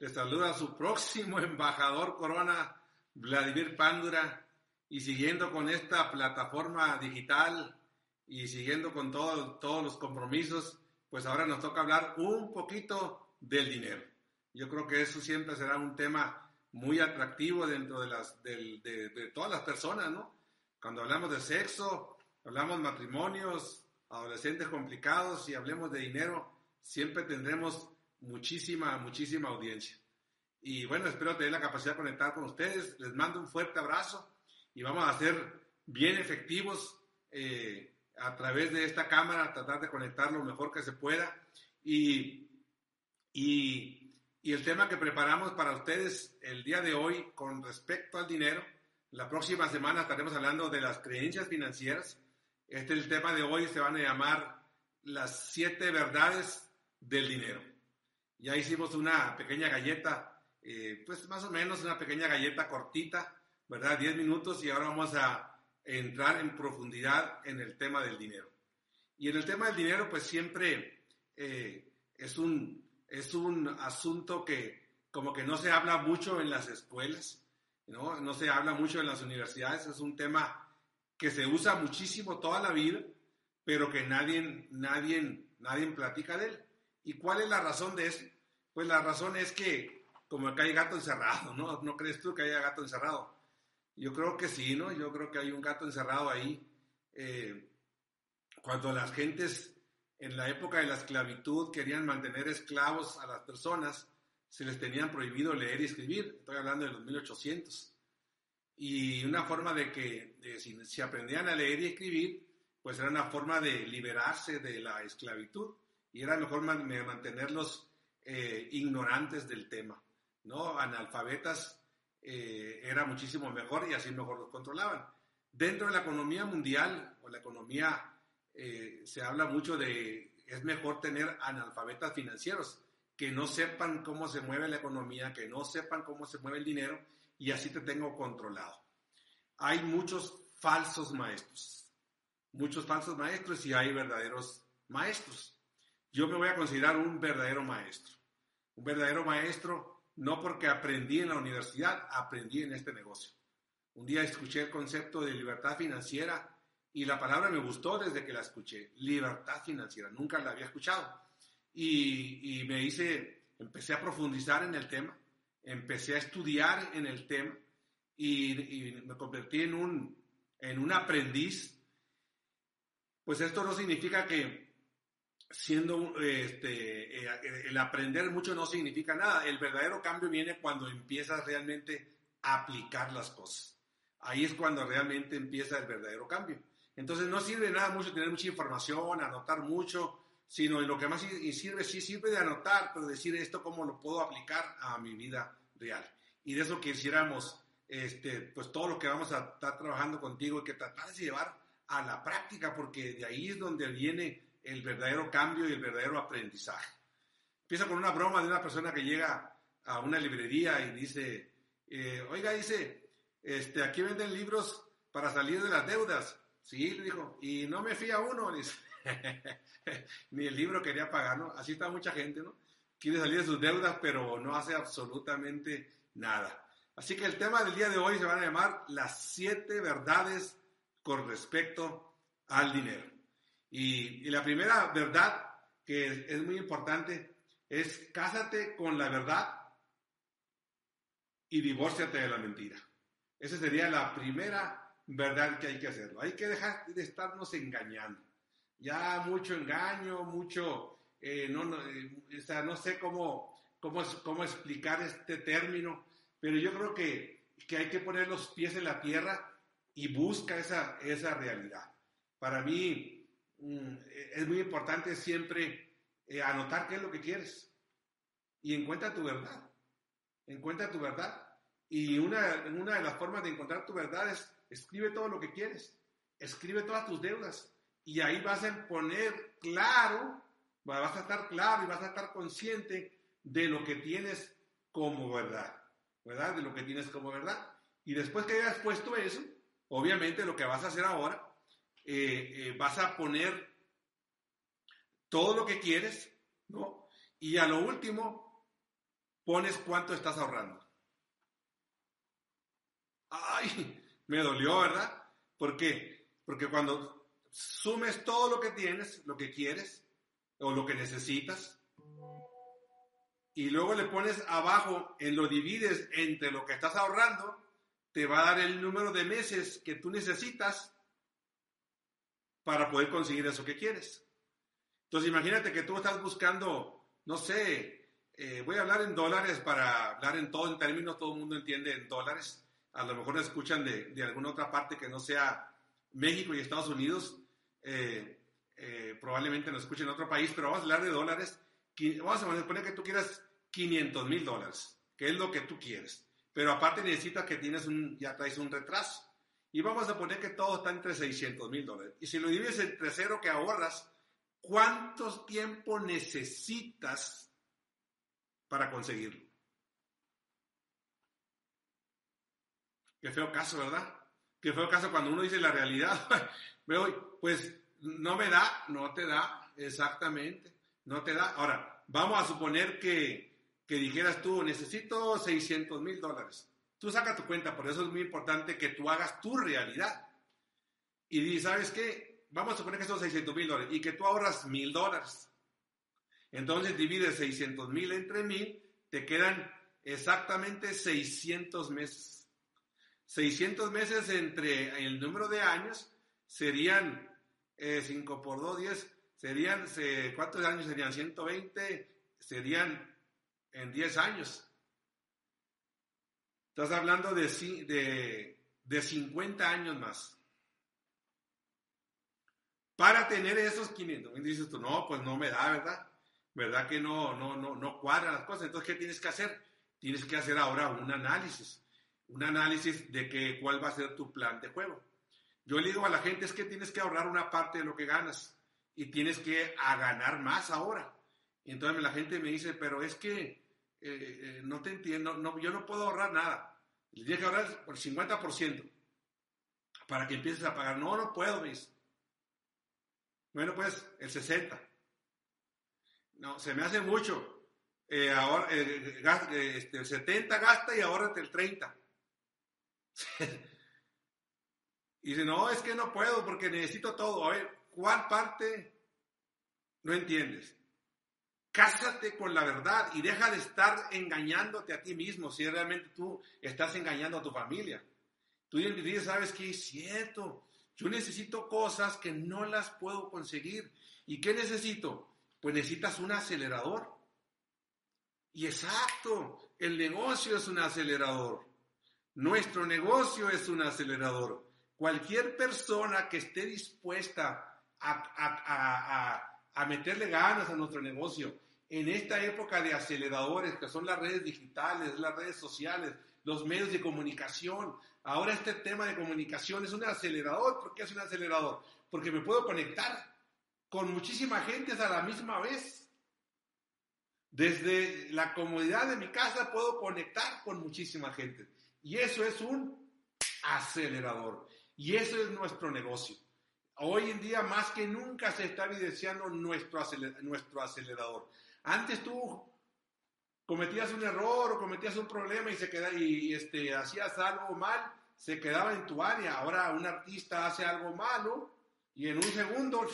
Le saluda su próximo embajador Corona, Vladimir Pándura, y siguiendo con esta plataforma digital y siguiendo con todos los compromisos, pues ahora nos toca hablar un poquito del dinero. Yo creo que eso siempre será un tema muy atractivo dentro de, las, de, todas las personas, ¿no? Cuando hablamos de sexo, hablamos de matrimonios, adolescentes complicados y hablemos de dinero, siempre tendremos muchísima, muchísima audiencia. Y bueno, espero tener la capacidad de conectar con ustedes. Les mando un fuerte abrazo y vamos a ser bien efectivos eh, a través de esta cámara, tratar de conectar lo mejor que se pueda. Y, y, y el tema que preparamos para ustedes el día de hoy con respecto al dinero, la próxima semana estaremos hablando de las creencias financieras. Este es el tema de hoy, se van a llamar las siete verdades del dinero. Ya hicimos una pequeña galleta, eh, pues más o menos una pequeña galleta cortita, ¿verdad? Diez minutos y ahora vamos a entrar en profundidad en el tema del dinero. Y en el tema del dinero, pues siempre eh, es, un, es un asunto que como que no se habla mucho en las escuelas, ¿no? No se habla mucho en las universidades, es un tema que se usa muchísimo toda la vida, pero que nadie, nadie, nadie platica de él. ¿Y cuál es la razón de eso? Pues la razón es que como acá hay gato encerrado, ¿no? ¿No crees tú que haya gato encerrado? Yo creo que sí, ¿no? Yo creo que hay un gato encerrado ahí. Eh, cuando las gentes en la época de la esclavitud querían mantener esclavos a las personas, se les tenían prohibido leer y escribir. Estoy hablando de los 1800. Y una forma de que si, si, aprendían a leer y escribir, pues era una forma de liberarse de la esclavitud y era mejor mantenerlos eh, ignorantes del tema, ¿no? Analfabetas eh, era muchísimo mejor y así mejor los controlaban. Dentro de la economía mundial o la economía eh, se habla mucho de es mejor tener analfabetas financieros que no sepan cómo se mueve la economía, que no sepan cómo se mueve el dinero y así te tengo controlado. Hay muchos falsos maestros, muchos falsos maestros y hay verdaderos maestros yo me voy a considerar un verdadero maestro. Un verdadero maestro no porque aprendí en la universidad, aprendí en este negocio. Un día escuché el concepto de libertad financiera y la palabra me gustó desde que la escuché. Libertad financiera, nunca la había escuchado. Y, me hice, empecé a profundizar en el tema, empecé a estudiar en el tema y, y me convertí en un, en un aprendiz. Pues esto no significa que siendo este, eh, el aprender mucho no significa nada. El verdadero cambio viene cuando empiezas realmente a aplicar las cosas. Ahí es cuando realmente empieza el verdadero cambio. Entonces no sirve nada mucho tener mucha información, anotar mucho, sino lo que más sirve, sí sirve de anotar, pero decir esto cómo lo puedo aplicar a mi vida real. Y de eso quisiéramos, este, pues todo lo que vamos a estar trabajando contigo, que tratar de llevar a la práctica, porque de ahí es donde viene el verdadero cambio y el verdadero aprendizaje. Empieza con una broma de una persona que llega a una librería y dice, eh, oiga, dice, este, aquí venden libros para salir de las deudas. Sí, le dijo, y no me fía uno, ni el libro quería pagar, ¿no? Así está mucha gente, ¿no? Quiere salir de sus deudas, pero no hace absolutamente nada. Así que el tema del día de hoy se van a llamar las siete verdades con respecto al dinero. Y, la primera verdad que es, muy importante es cásate con la verdad y divórciate de la mentira. Esa sería la primera verdad que hay que hacerlo. Hay que dejar de estarnos engañando. Ya mucho engaño, mucho, eh, no, no, eh, no sé cómo, cómo, cómo explicar este término, pero yo creo que, que hay que poner los pies en la tierra y busca esa, esa realidad. Para mí, Mm, es muy importante siempre eh, anotar qué es lo que quieres y encuentra tu verdad. Encuentra tu verdad. Y una, una de las formas de encontrar tu verdad es escribe todo lo que quieres, escribe todas tus deudas y ahí vas a poner claro, vas a estar claro y vas a estar consciente de lo que tienes como verdad, ¿verdad? De lo que tienes como verdad. Y después que hayas puesto eso, obviamente lo que vas a hacer ahora eh, eh, vas a poner todo lo que quieres, ¿no? Y a lo último, pones cuánto estás ahorrando. Ay, me dolió, ¿verdad? ¿Por qué? Porque cuando sumes todo lo que tienes, lo que quieres o lo que necesitas, y luego le pones abajo, en lo divides entre lo que estás ahorrando, te va a dar el número de meses que tú necesitas para poder conseguir eso que quieres. Entonces imagínate que tú estás buscando, no sé, eh, voy a hablar en dólares para hablar en todo en términos, todo el mundo entiende en dólares. A lo mejor escuchan de, de alguna otra parte que no sea México y Estados Unidos. Eh, eh, probablemente nos escuchen en otro país, pero vamos a hablar de dólares. Vamos a poner que tú quieras 500 mil dólares, que es lo que tú quieres. Pero aparte necesitas que tienes un, ya traes un retraso. Y vamos a poner que todo está entre 600 mil dólares. Y si lo divides entre cero que ahorras, ¿cuánto tiempo necesitas para conseguirlo? Qué feo caso, ¿verdad? Qué feo caso cuando uno dice la realidad. pues no me da, no te da, exactamente, no te da. Ahora, vamos a suponer que, que dijeras tú, necesito 600 mil dólares. Tú saca tu cuenta, por eso es muy importante que tú hagas tu realidad. Y dices, ¿sabes qué? Vamos a suponer que son 600 mil dólares y que tú ahorras mil dólares. Entonces divides 600 mil entre mil, te quedan exactamente 600 meses. 600 meses entre el número de años serían 5 eh, por 2, 10, serían, ¿cuántos años serían? 120, serían en 10 años. Estás hablando de, de, de 50 años más. Para tener esos 500 dices tú, no, pues no me da, ¿verdad? ¿Verdad que no, no, no, no cuadran las cosas? Entonces, ¿qué tienes que hacer? Tienes que hacer ahora un análisis. Un análisis de que, cuál va a ser tu plan de juego. Yo le digo a la gente, es que tienes que ahorrar una parte de lo que ganas y tienes que a ganar más ahora. Y entonces la gente me dice, pero es que eh, eh, no te entiendo, no, yo no puedo ahorrar nada. Tienes que ahorrar el 50% para que empieces a pagar. No, no puedo, mis. Bueno, pues el 60. No, se me hace mucho. Eh, ahora, este, el 70 gasta y ahora el 30. y dice, no, es que no puedo porque necesito todo. A ver, ¿cuál parte no entiendes? Cásate con la verdad y deja de estar engañándote a ti mismo si realmente tú estás engañando a tu familia. Tú dices, ¿sabes qué? Es cierto. Yo necesito cosas que no las puedo conseguir. ¿Y qué necesito? Pues necesitas un acelerador. Y exacto, el negocio es un acelerador. Nuestro negocio es un acelerador. Cualquier persona que esté dispuesta a, a meterle ganas a nuestro negocio, en esta época de aceleradores, que son las redes digitales, las redes sociales, los medios de comunicación. Ahora este tema de comunicación es un acelerador. ¿Por qué es un acelerador? Porque me puedo conectar con muchísima gente a la misma vez. Desde la comodidad de mi casa puedo conectar con muchísima gente. Y eso es un acelerador. Y eso es nuestro negocio. Hoy en día más que nunca se está evidenciando nuestro, nuestro acelerador. Antes tú cometías un error o cometías un problema y se queda y, este hacías algo mal, se quedaba en tu área. Ahora un artista hace algo malo y en un segundo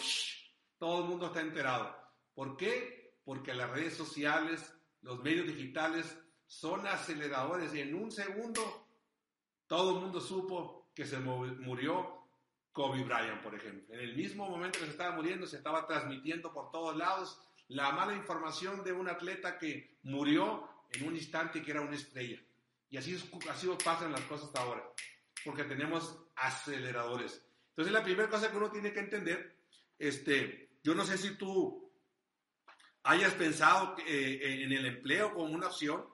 todo el mundo está enterado. ¿Por qué? Porque las redes sociales, los medios digitales son aceleradores y en un segundo todo el mundo supo que se murió Kobe Bryant, por ejemplo. En el mismo momento que se estaba muriendo, se estaba transmitiendo por todos lados la mala información de un atleta que murió en un instante que era una estrella. Y así, así pasan las cosas hasta ahora, porque tenemos aceleradores. Entonces la primera cosa que uno tiene que entender, este, yo no sé si tú hayas pensado eh, en el empleo como una opción,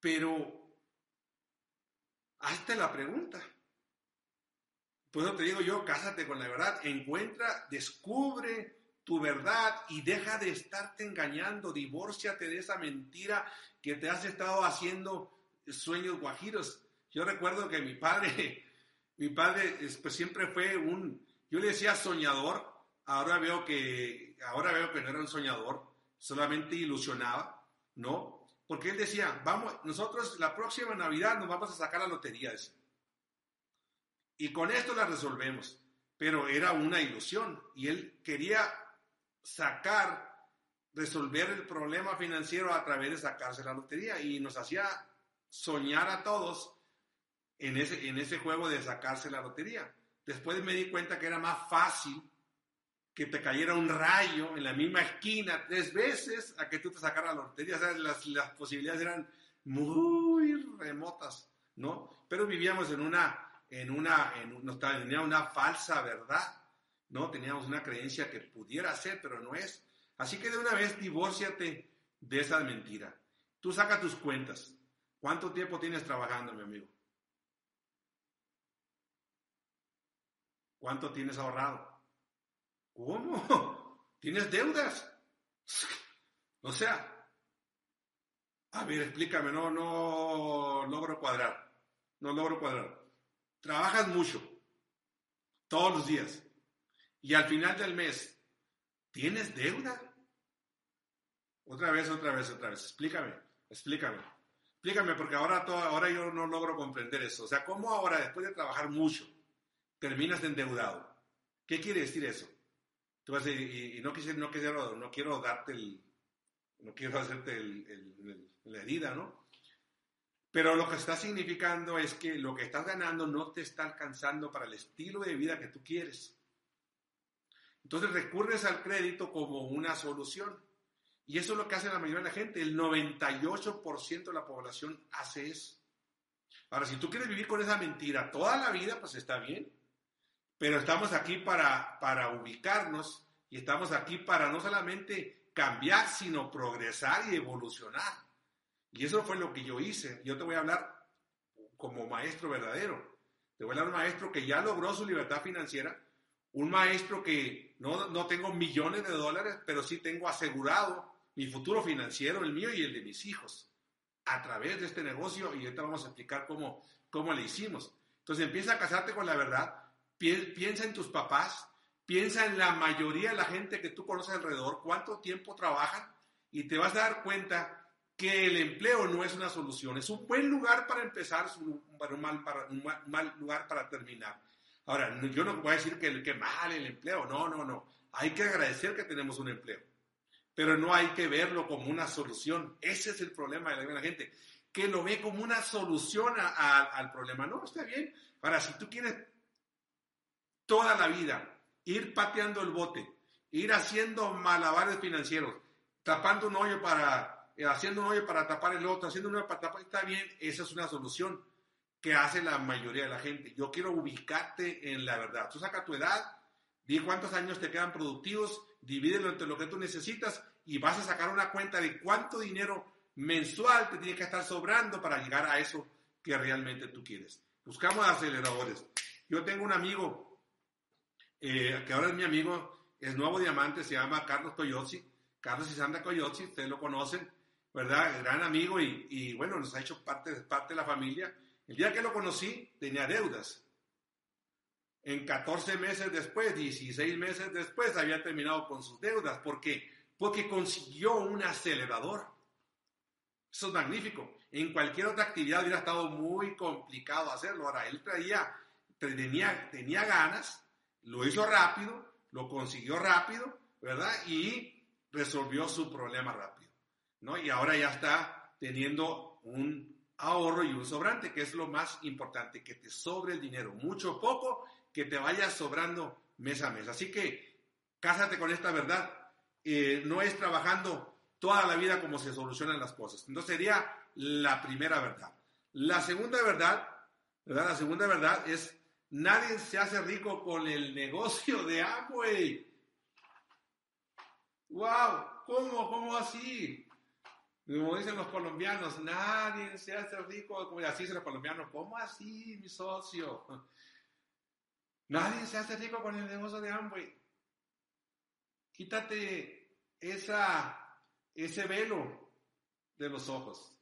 pero hazte la pregunta. Por eso te digo yo, cásate con la verdad, encuentra, descubre tu verdad y deja de estarte engañando, divórciate de esa mentira que te has estado haciendo sueños guajiros. Yo recuerdo que mi padre, mi padre pues, siempre fue un, yo le decía soñador, ahora veo que, ahora veo que no era un soñador, solamente ilusionaba. ¿no? Porque él decía, vamos, nosotros la próxima Navidad nos vamos a sacar la lotería. Y con esto la resolvemos. Pero era una ilusión y él quería sacar, resolver el problema financiero a través de sacarse la lotería y nos hacía soñar a todos en ese, en ese juego de sacarse la lotería. Después me di cuenta que era más fácil que te cayera un rayo en la misma esquina tres veces a que tú te sacaras la lotería. O sea, las, las posibilidades eran muy remotas, ¿no? Pero vivíamos en una, en una, en, tenía una falsa verdad, ¿no? Teníamos una creencia que pudiera ser, pero no es. Así que de una vez divórciate de esa mentira. Tú saca tus cuentas. ¿Cuánto tiempo tienes trabajando, mi amigo? ¿Cuánto tienes ahorrado? ¿Cómo? ¿Tienes deudas? O sea, a ver, explícame, no, no logro cuadrar. No logro cuadrar. Trabajas mucho, todos los días, y al final del mes, ¿tienes deuda? Otra vez, otra vez, otra vez. Explícame, explícame. Explícame, porque ahora, ahora yo no logro comprender eso. O sea, ¿cómo ahora, después de trabajar mucho, terminas endeudado? ¿Qué quiere decir eso? Tú vas a decir, y, no, no, no quiero darte el, no quiero hacerte el, la herida, ¿no? Pero lo que está significando es que lo que estás ganando no te está alcanzando para el estilo de vida que tú quieres. Entonces recurres al crédito como una solución. Y eso es lo que hace la mayoría de la gente. El 98% de la población hace eso. Ahora, si tú quieres vivir con esa mentira toda la vida, pues está bien. Pero estamos aquí para, para ubicarnos y estamos aquí para no solamente cambiar, sino progresar y evolucionar. Y eso fue lo que yo hice. Yo te voy a hablar como maestro verdadero. Te voy a hablar un maestro que ya logró su libertad financiera, un maestro que no, no tengo millones de dólares, pero sí tengo asegurado mi futuro financiero, el mío y el de mis hijos, a través de este negocio y ahorita vamos a explicar cómo, cómo le hicimos. Entonces empieza a casarte con la verdad, piensa en tus papás, piensa en la mayoría de la gente que tú conoces alrededor, cuánto tiempo trabajan y te vas a dar cuenta que el empleo no es una solución, es un buen lugar para empezar, es un, un mal, lugar para terminar. Ahora, yo no voy a decir que, que mal el empleo, no, no, no. Hay que agradecer que tenemos un empleo pero no hay que verlo como una solución. Ese es el problema de la gente, que lo ve como una solución al problema. No, está bien. Ahora, si tú quieres toda la vida ir pateando el bote, ir haciendo malabares financieros, tapando un hoyo para, eh, haciendo un hoyo para tapar el otro, haciendo un hoyo para tapar, está bien, esa es una solución que hace la mayoría de la gente. Yo quiero ubicarte en la verdad. Tú saca tu edad, di cuántos años te quedan productivos divídelo entre lo que tú necesitas y vas a sacar una cuenta de cuánto dinero mensual te tiene que estar sobrando para llegar a eso que realmente tú quieres. Buscamos aceleradores. Yo tengo un amigo, eh, que ahora es mi amigo, es nuevo diamante, se llama Carlos Coyotzi, Carlos y Sandra Coyotzi, ustedes lo conocen, ¿verdad? Gran amigo y, y bueno, nos ha hecho parte, parte de la familia. El día que lo conocí tenía deudas en 14 meses después, 16 meses después, había terminado con sus deudas. ¿Por qué? Porque consiguió un acelerador. Eso es magnífico. En cualquier otra actividad hubiera estado muy complicado hacerlo. Ahora, él traía, tenía, tenía ganas, lo hizo rápido, lo consiguió rápido, ¿verdad? Y resolvió su problema rápido, ¿no? Y ahora ya está teniendo un ahorro y un sobrante, que es lo más importante, que te sobre el dinero, mucho poco, que te vaya sobrando mes a mes. Así que cásate con esta verdad. Eh, no es trabajando toda la vida como se solucionan las cosas. Entonces sería la primera verdad. La segunda verdad, ¿verdad? La segunda verdad es nadie se hace rico con el negocio de Amway. ¡Wow! ¿Cómo? ¿Cómo así? Como dicen los colombianos, nadie se hace rico, como así dicen los colombianos, ¿cómo así, mi socio? Nadie se hace rico con el negocio de Amway. Quítate esa, ese velo de los ojos.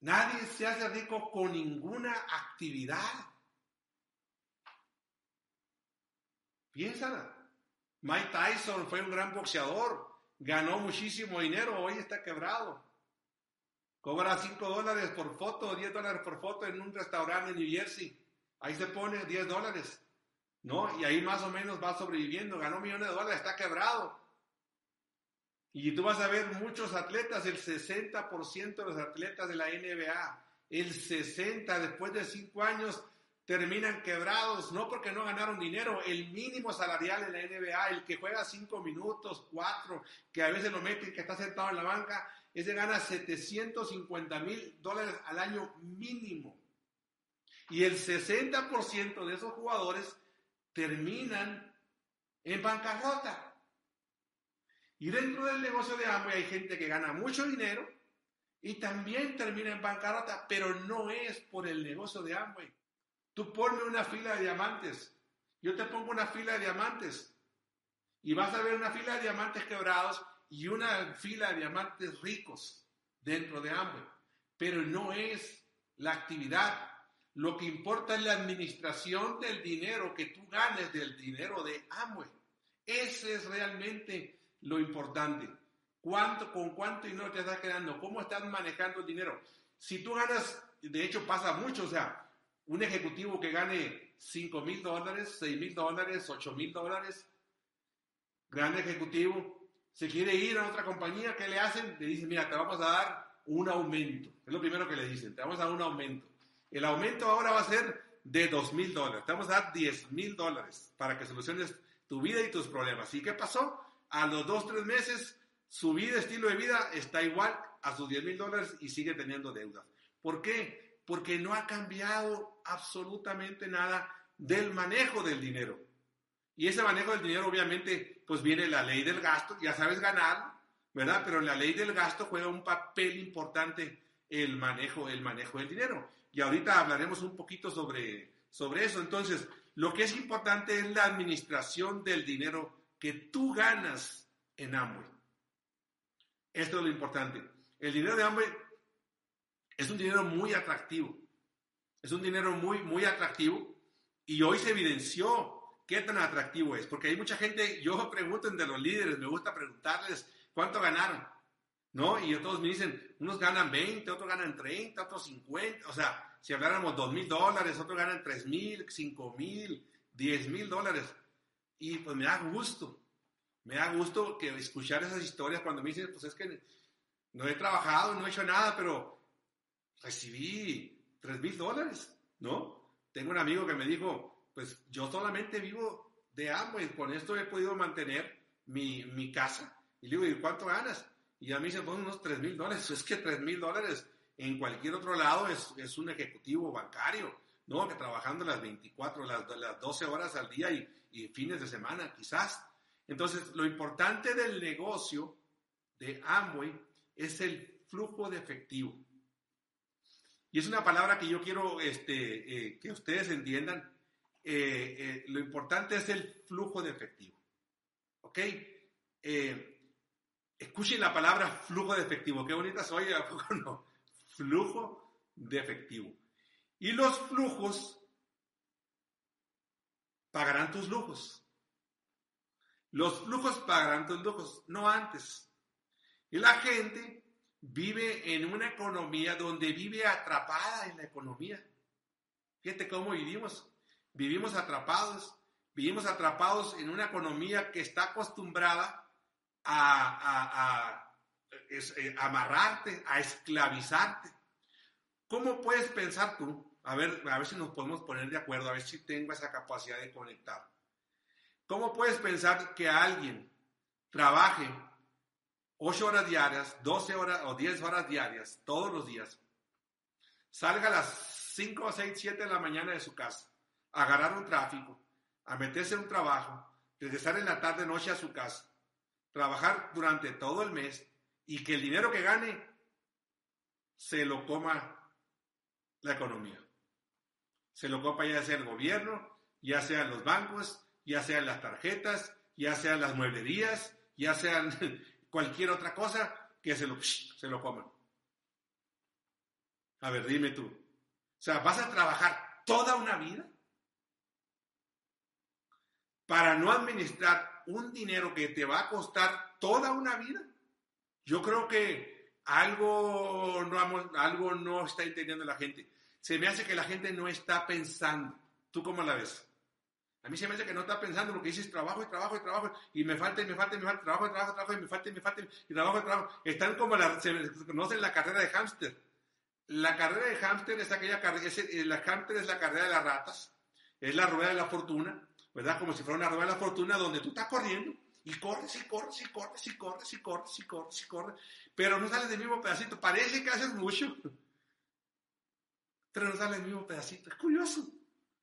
Nadie se hace rico con ninguna actividad. Piénsala. Mike Tyson fue un gran boxeador ganó muchísimo dinero, hoy está quebrado. Cobra 5 dólares por foto, 10 dólares por foto en un restaurante en New Jersey. Ahí se pone 10 dólares, ¿no? Y ahí más o menos va sobreviviendo. Ganó millones de dólares, está quebrado. Y tú vas a ver muchos atletas, el 60% de los atletas de la NBA, el 60% después de 5 años terminan quebrados, no porque no ganaron dinero, el mínimo salarial en la NBA, el que juega 5 minutos, 4, que a veces lo meten, que está sentado en la banca, ese gana 750 mil dólares al año mínimo. Y el 60% de esos jugadores terminan en bancarrota. Y dentro del negocio de Amway hay gente que gana mucho dinero y también termina en bancarrota, pero no es por el negocio de Amway. Tú ponme una fila de diamantes, yo te pongo una fila de diamantes y vas a ver una fila de diamantes quebrados y una fila de diamantes ricos dentro de Amway. Pero no es la actividad. Lo que importa es la administración del dinero que tú ganes del dinero de Amway. Ese es realmente lo importante. ¿Cuánto, ¿Con cuánto dinero te estás quedando? ¿Cómo estás manejando el dinero? Si tú ganas, de hecho pasa mucho, o sea, un ejecutivo que gane 5 mil dólares, 6 mil dólares, 8 mil dólares, gran ejecutivo, se quiere ir a otra compañía, ¿qué le hacen? Le dicen, mira, te vamos a dar un aumento. Es lo primero que le dicen, te vamos a dar un aumento. El aumento ahora va a ser de 2 mil dólares, te vamos a dar 10 mil dólares para que soluciones tu vida y tus problemas. ¿Y qué pasó? A los dos, tres meses, su vida, estilo de vida está igual a sus 10 mil dólares y sigue teniendo deudas. ¿Por qué? Porque no ha cambiado absolutamente nada del manejo del dinero. Y ese manejo del dinero, obviamente, pues viene la ley del gasto, ya sabes ganar, ¿verdad? Pero en la ley del gasto juega un papel importante el manejo, el manejo del dinero. Y ahorita hablaremos un poquito sobre, sobre eso. Entonces, lo que es importante es la administración del dinero que tú ganas en Amway. Esto es lo importante. El dinero de Amway es un dinero muy atractivo. Es un dinero muy, muy atractivo. Y hoy se evidenció ¿Qué tan atractivo es? Porque hay mucha gente, yo pregunto entre los líderes, me gusta preguntarles cuánto ganaron, ¿no? Y todos me dicen, unos ganan 20, otros ganan 30, otros 50, o sea, si habláramos 2 mil dólares, otros ganan 3 mil, 5 mil, 10 mil dólares. Y pues me da gusto, me da gusto que escuchar esas historias cuando me dicen, pues es que no he trabajado, no he hecho nada, pero recibí 3 mil dólares, ¿no? Tengo un amigo que me dijo, pues yo solamente vivo de y con esto he podido mantener mi, casa. Y le digo, ¿y cuánto ganas? Y a mí se ponen unos 3 mil dólares. Es que 3 mil dólares en cualquier otro lado es, un ejecutivo bancario, ¿no? Que trabajando las 24, las, las 12 horas al día y, y fines de semana, quizás. Entonces, lo importante del negocio de Amway es el flujo de efectivo. Es una palabra que yo quiero este, eh, que ustedes entiendan eh, eh, lo importante es el flujo de efectivo. ¿Ok? Escuchen la palabra flujo de efectivo. Qué bonita soy, ¿a poco no? Flujo de efectivo. Y los flujos pagarán tus lujos. Los flujos pagarán tus lujos, no antes. Y la gente vive en una economía donde vive atrapada en la economía. Fíjate cómo vivimos vivimos atrapados, vivimos atrapados en una economía que está acostumbrada a, eh, amarrarte, a esclavizarte. ¿Cómo puedes pensar tú? A ver, a ver si nos podemos poner de acuerdo, a ver si tengo esa capacidad de conectar. ¿Cómo puedes pensar que alguien trabaje 8 horas diarias, 12 horas o 10 horas diarias, todos los días, salga a las 5, 6, 7 de la mañana de su casa, agarrar un tráfico, a meterse en un trabajo, regresar en la tarde noche a su casa, trabajar durante todo el mes y que el dinero que gane se lo coma la economía. Se lo copa ya sea el gobierno, ya sean los bancos, ya sean las tarjetas, ya sean las mueblerías, ya sean cualquier otra cosa que se lo, se lo coman. A ver, dime tú. O sea, ¿vas a trabajar toda una vida? para no administrar un dinero que te va a costar toda una vida. Yo creo que algo no, algo no está entendiendo la gente. Se me hace que la gente no está pensando. ¿Tú cómo la ves? A mí se me hace que no está pensando lo que dices trabajo y trabajo y trabajo y me falta y me falta y me falta trabajo y trabajo, trabajo y me falta y me falta y trabajo y trabajo. Están como la, se conocen la carrera de hámster. La carrera de hámster es aquella carrera, eh, la hámster es la carrera de las ratas, es la rueda de la fortuna, ¿verdad? Como si fuera una rueda de la fortuna donde tú estás corriendo y corres y corres y corres y corres y corres y corres y corres, pero no sales del mismo pedacito. Parece que haces mucho, pero no sales del mismo pedacito. Es curioso,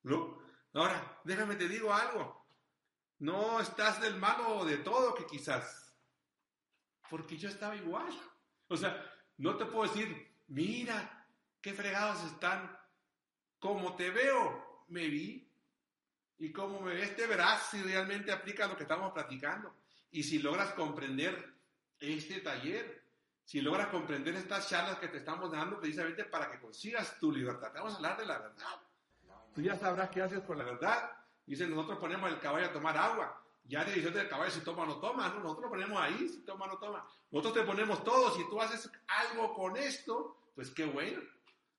¿no? Ahora, déjame te digo algo. No estás del malo de todo que quizás. Porque yo estaba igual. O sea, no te puedo decir, mira, qué fregados están. Como te veo, me vi. Y como me ves, te verás si realmente aplica lo que estamos platicando. Y si logras comprender este taller, si logras comprender estas charlas que te estamos dando precisamente para que consigas tu libertad. Vamos a hablar de la verdad tú ya sabrás qué haces con la verdad. Dice, nosotros ponemos el caballo a tomar agua. Ya te decisión del caballo si toma o no toma, ¿no? nosotros ponemos ahí, si toma o no toma. Nosotros te ponemos todo, si tú haces algo con esto, pues qué bueno,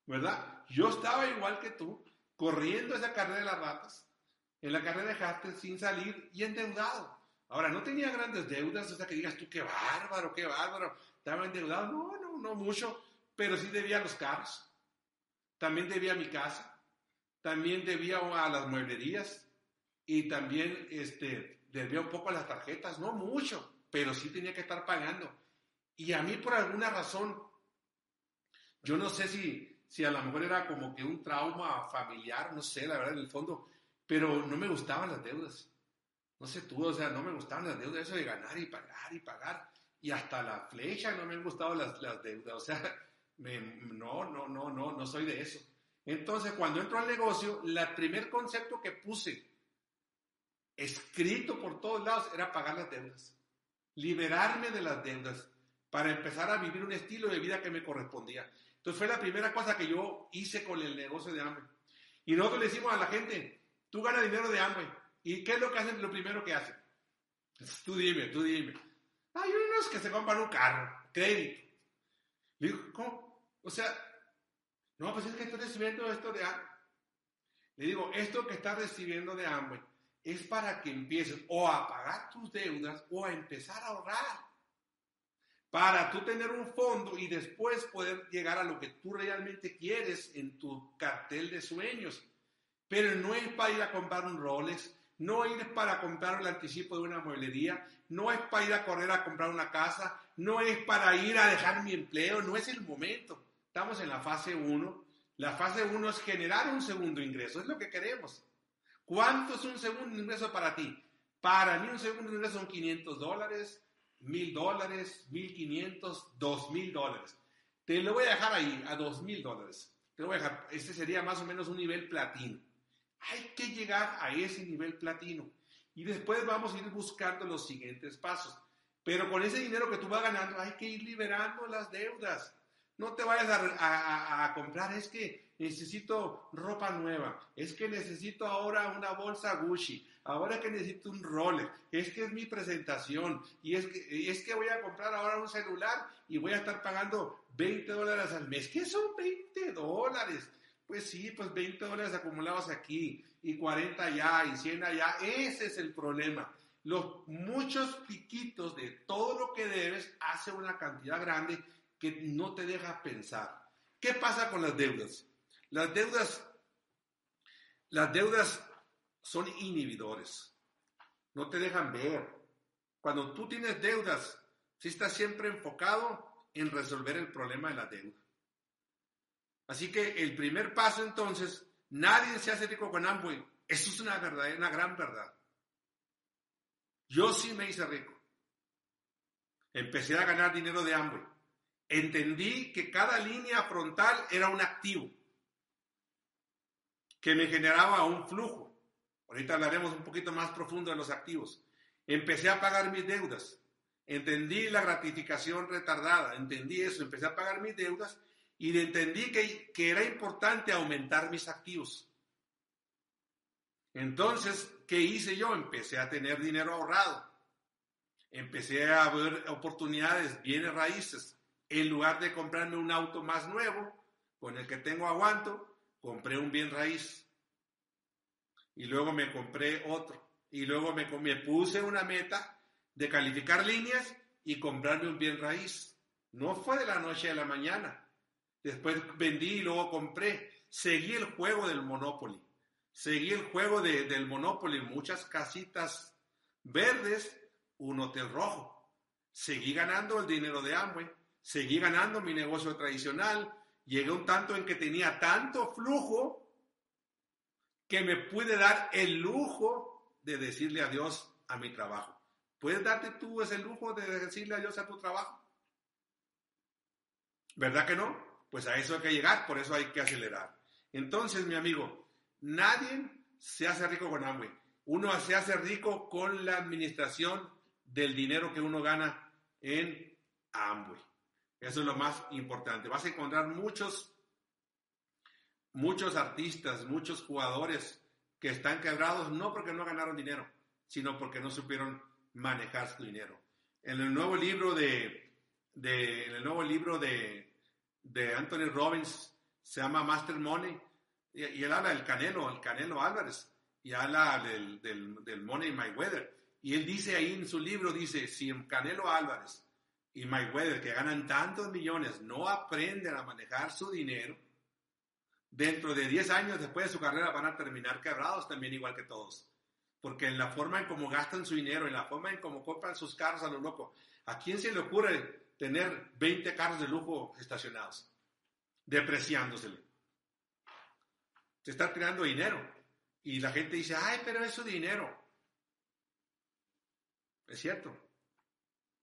¿verdad? Yo estaba igual que tú, corriendo esa carrera de las ratas, en la carrera de sin salir y endeudado. Ahora, no tenía grandes deudas, o sea que digas tú, qué bárbaro, qué bárbaro, estaba endeudado, no, no, no mucho, pero sí debía los carros, también debía mi casa, también debía a las mueblerías y también este, debía un poco a las tarjetas, no mucho, pero sí tenía que estar pagando. Y a mí por alguna razón, yo no sé si, si a lo mejor era como que un trauma familiar, no sé, la verdad, en el fondo, pero no me gustaban las deudas. No sé tú, o sea, no me gustaban las deudas, eso de ganar y pagar y pagar. Y hasta la flecha no me han gustado las, las deudas, o sea, no, no, no, no, no soy de eso. Entonces, cuando entro al negocio, el primer concepto que puse escrito por todos lados era pagar las deudas, liberarme de las deudas para empezar a vivir un estilo de vida que me correspondía. Entonces fue la primera cosa que yo hice con el negocio de hambre. Y nosotros le decimos a la gente, tú ganas dinero de hambre. ¿Y qué es lo que hacen? Lo primero que hacen. Tú dime, tú dime. Hay unos que se compran un carro, crédito. Le digo, ¿cómo? O sea, no, pues es que estoy recibiendo esto de hambre. Le digo, esto que estás recibiendo de hambre es para que empieces o a pagar tus deudas o a empezar a ahorrar. Para tú tener un fondo y después poder llegar a lo que tú realmente quieres en tu cartel de sueños. Pero no es para ir a comprar un Rolex, no es para comprar el anticipo de una mueblería, no es para ir a correr a comprar una casa, no es para ir a dejar mi empleo, no es el momento. Estamos en la fase 1. La fase 1 es generar un segundo ingreso, es lo que queremos. ¿Cuánto es un segundo ingreso para ti? Para mí un segundo ingreso son 500 dólares, 1000 dólares, 1500, 2000 dólares. Te lo voy a dejar ahí, a 2000 dólares. Te lo voy a dejar. Este sería más o menos un nivel platino. Hay que llegar a ese nivel platino. Y después vamos a ir buscando los siguientes pasos. Pero con ese dinero que tú vas ganando, hay que ir liberando las deudas. No te vayas a, comprar, es que necesito ropa nueva, es que necesito ahora una bolsa Gucci, ahora que necesito un roller, es que es mi presentación, y es que, es que voy a comprar ahora un celular y voy a estar pagando 20 dólares al mes. ¿Qué son 20 dólares? Pues sí, pues 20 dólares acumulados aquí y 40 allá y 100 allá. Ese es el problema. Los muchos piquitos de todo lo que debes hace una cantidad grande que no te deja pensar. ¿Qué pasa con las deudas? Las deudas, las deudas son inhibidores. No te dejan ver. Cuando tú tienes deudas, si estás siempre enfocado en resolver el problema de la deuda. Así que el primer paso entonces, nadie se hace rico con Amway. Eso es una verdad, una gran verdad. Yo sí me hice rico. Empecé a ganar dinero de Amway entendí que cada línea frontal era un activo que me generaba un flujo. Ahorita hablaremos un poquito más profundo de los activos. Empecé a pagar mis deudas. Entendí la gratificación retardada. Entendí eso. Empecé a pagar mis deudas y entendí que, que era importante aumentar mis activos. Entonces, ¿qué hice yo? Empecé a tener dinero ahorrado. empecé a ver oportunidades, bienes raíces. En lugar de comprarme un auto más nuevo, con el que tengo aguanto, compré un bien raíz. Y luego me compré otro. Y luego me, puse una meta de calificar líneas y comprarme un bien raíz. No fue de la noche a la mañana. Después vendí y luego compré. Seguí el juego del Monopoly. Seguí el juego del Monopoly. Muchas casitas verdes, un hotel rojo. Seguí ganando el dinero de Amway. Seguí ganando mi negocio tradicional. Llegué un tanto en que tenía tanto flujo que me pude dar el lujo de decirle adiós a mi trabajo. ¿Puedes darte tú ese lujo de decirle adiós a tu trabajo? ¿Verdad que no? Pues a eso hay que llegar, por eso hay que acelerar. Entonces, mi amigo, nadie se hace rico con Amway. Uno se hace rico con la administración del dinero que uno gana en Amway. Eso es lo más importante. Vas a encontrar muchos, muchos artistas, muchos jugadores que están quebrados no porque no ganaron dinero, sino porque no supieron manejar su dinero. En el nuevo libro de, en el nuevo libro de, de Anthony Robbins se llama Master Money y, él habla del Canelo, el Canelo Álvarez y habla del, del, del Money Mayweather. Y él dice ahí en su libro, dice, si Canelo Álvarez y Mayweather, que ganan tantos millones, no aprenden a manejar su dinero, dentro de 10 años después de su carrera van a terminar quebrados también igual que todos. Porque en la forma en cómo gastan su dinero, en la forma en cómo compran sus carros a lo loco, ¿a quién se le ocurre tener 20 carros de lujo estacionados? Depreciándosele. Se está tirando dinero. Y la gente dice, ay, pero es su dinero. Es cierto,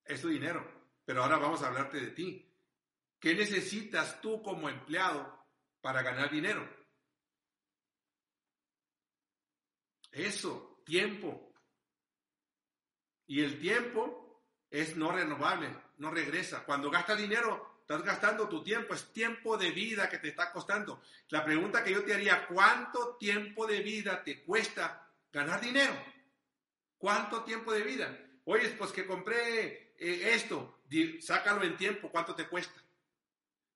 es su dinero. Pero ahora vamos a hablarte de ti. ¿Qué necesitas tú como empleado para ganar dinero? Eso, tiempo. Y el tiempo es no renovable, no regresa. Cuando gastas dinero, estás gastando tu tiempo, es tiempo de vida que te está costando. La pregunta que yo te haría, ¿cuánto tiempo de vida te cuesta ganar dinero? ¿Cuánto tiempo de vida? Oye, pues que compré eh, esto, sácalo en tiempo, ¿cuánto te cuesta?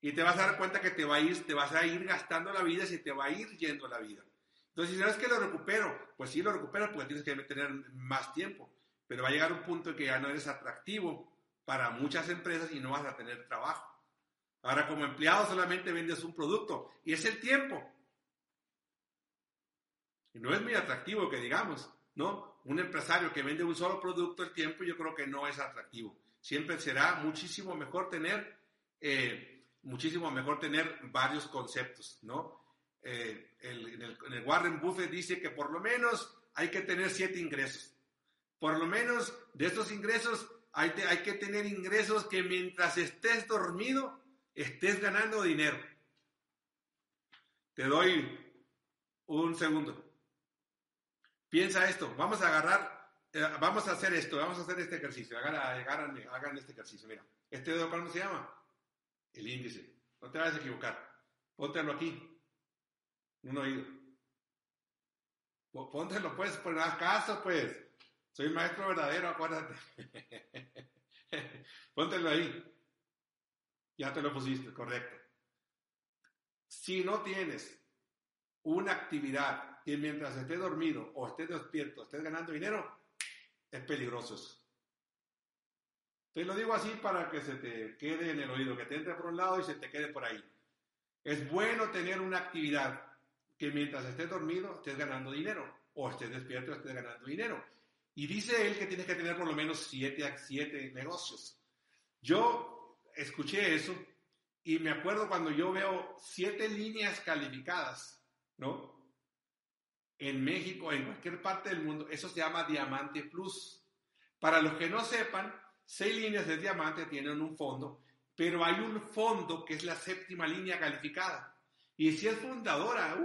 Y te vas a dar cuenta que te, va a ir, te vas a ir gastando la vida se te va a ir yendo la vida. Entonces, si sabes que lo recupero, pues sí lo recuperas porque tienes que tener más tiempo. Pero va a llegar un punto en que ya no eres atractivo para muchas empresas y no vas a tener trabajo. Ahora, como empleado solamente vendes un producto y es el tiempo. Y no es muy atractivo que digamos, ¿no? Un empresario que vende un solo producto el tiempo, yo creo que no es atractivo siempre será muchísimo mejor tener, eh, muchísimo mejor tener varios conceptos, ¿no? Eh, el, en, el, Warren Buffett dice que por lo menos hay que tener siete ingresos. Por lo menos de estos ingresos hay, hay que tener ingresos que mientras estés dormido estés ganando dinero. Te doy un segundo. Piensa esto. Vamos a agarrar eh, vamos a hacer esto, vamos a hacer este ejercicio. Hagan, hagan, este ejercicio. Mira, ¿este dedo cómo se llama? El índice. No te vayas a equivocar. Póntelo aquí. Un oído. Póntelo, pues, por nada caso, pues. Soy maestro verdadero, acuérdate. Póntelo ahí. Ya te lo pusiste, correcto. Si no tienes una actividad que mientras estés dormido o estés despierto, estés ganando dinero, es peligroso. Te lo digo así para que se te quede en el oído, que te entre por un lado y se te quede por ahí. Es bueno tener una actividad que mientras estés dormido estés ganando dinero o estés despierto estés ganando dinero. Y dice él que tienes que tener por lo menos siete, siete negocios. Yo escuché eso y me acuerdo cuando yo veo siete líneas calificadas, ¿no? En México, en cualquier parte del mundo, eso se llama Diamante Plus. Para los que no sepan, seis líneas de diamante tienen un fondo, pero hay un fondo que es la séptima línea calificada. Y si es fundadora,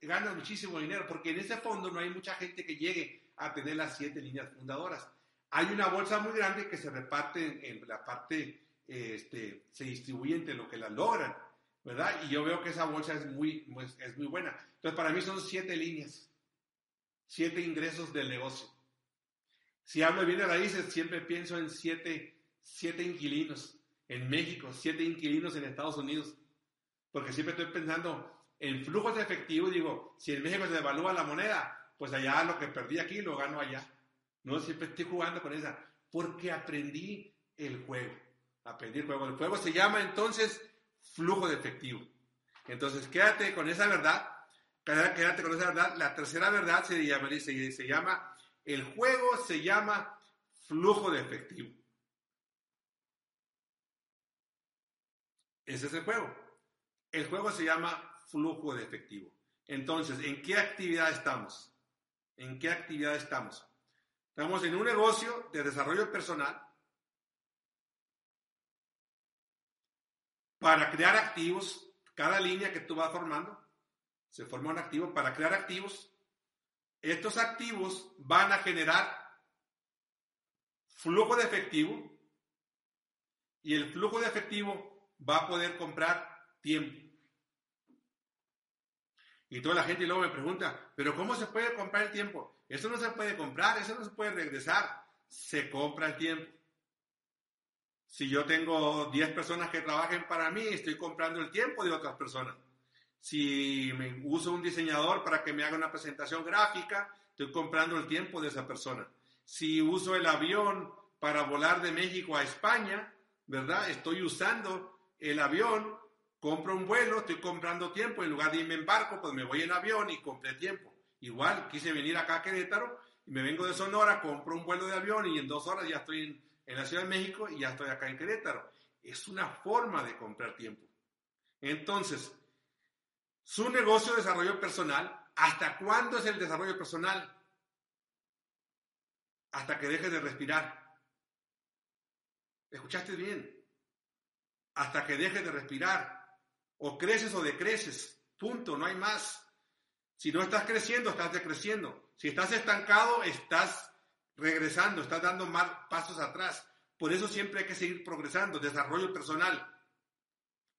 gana muchísimo dinero, porque en ese fondo no hay mucha gente que llegue a tener las siete líneas fundadoras. Hay una bolsa muy grande que se reparte en, la parte, este, se distribuye entre lo que la logran. ¿Verdad? Y yo veo que esa bolsa es muy, es muy buena. Entonces, para mí son siete líneas, siete ingresos del negocio. Si hablo de bienes raíces, siempre pienso en siete, siete inquilinos en México, siete inquilinos en Estados Unidos, porque siempre estoy pensando en flujos de efectivo, digo, si en México se devalúa la moneda, pues allá lo que perdí aquí lo gano allá. No siempre estoy jugando con esa, porque aprendí el juego. Aprendí el juego. El juego se llama entonces flujo de efectivo. Entonces, quédate con esa verdad. Quédate con esa verdad. La tercera verdad se llama, se, se llama el juego se llama flujo de efectivo. Ese es el juego. El juego se llama flujo de efectivo. Entonces, ¿en qué actividad estamos? ¿En qué actividad estamos? Estamos en un negocio de desarrollo personal para crear activos. Cada línea que tú vas formando se forma un activo para crear activos. Estos activos van a generar flujo de efectivo y el flujo de efectivo va a poder comprar tiempo. Y toda la gente luego me pregunta, pero ¿cómo se puede comprar el tiempo? Eso no se puede comprar, eso no se puede regresar. Se compra el tiempo. Si yo tengo 10 personas que trabajen para mí, estoy comprando el tiempo de otras personas. Si me uso un diseñador para que me haga una presentación gráfica, estoy comprando el tiempo de esa persona. Si uso el avión para volar de México a España, ¿verdad? Estoy usando el avión, compro un vuelo, estoy comprando tiempo, en lugar de irme en barco, pues me voy en avión y compré tiempo. Igual, quise venir acá a Querétaro y me vengo de Sonora, compro un vuelo de avión y en dos horas ya estoy en, en la Ciudad de México y ya estoy acá en Querétaro. Es una forma de comprar tiempo. Entonces, su negocio de desarrollo personal, ¿hasta cuándo es el desarrollo personal? Hasta que deje de respirar. ¿Escuchaste bien? hasta que dejes de respirar. O creces o decreces. Punto, no hay más. Si no estás creciendo, estás decreciendo. Si estás estancado, estás regresando, estás dando más pasos atrás. Por eso siempre hay que seguir progresando. Desarrollo personal.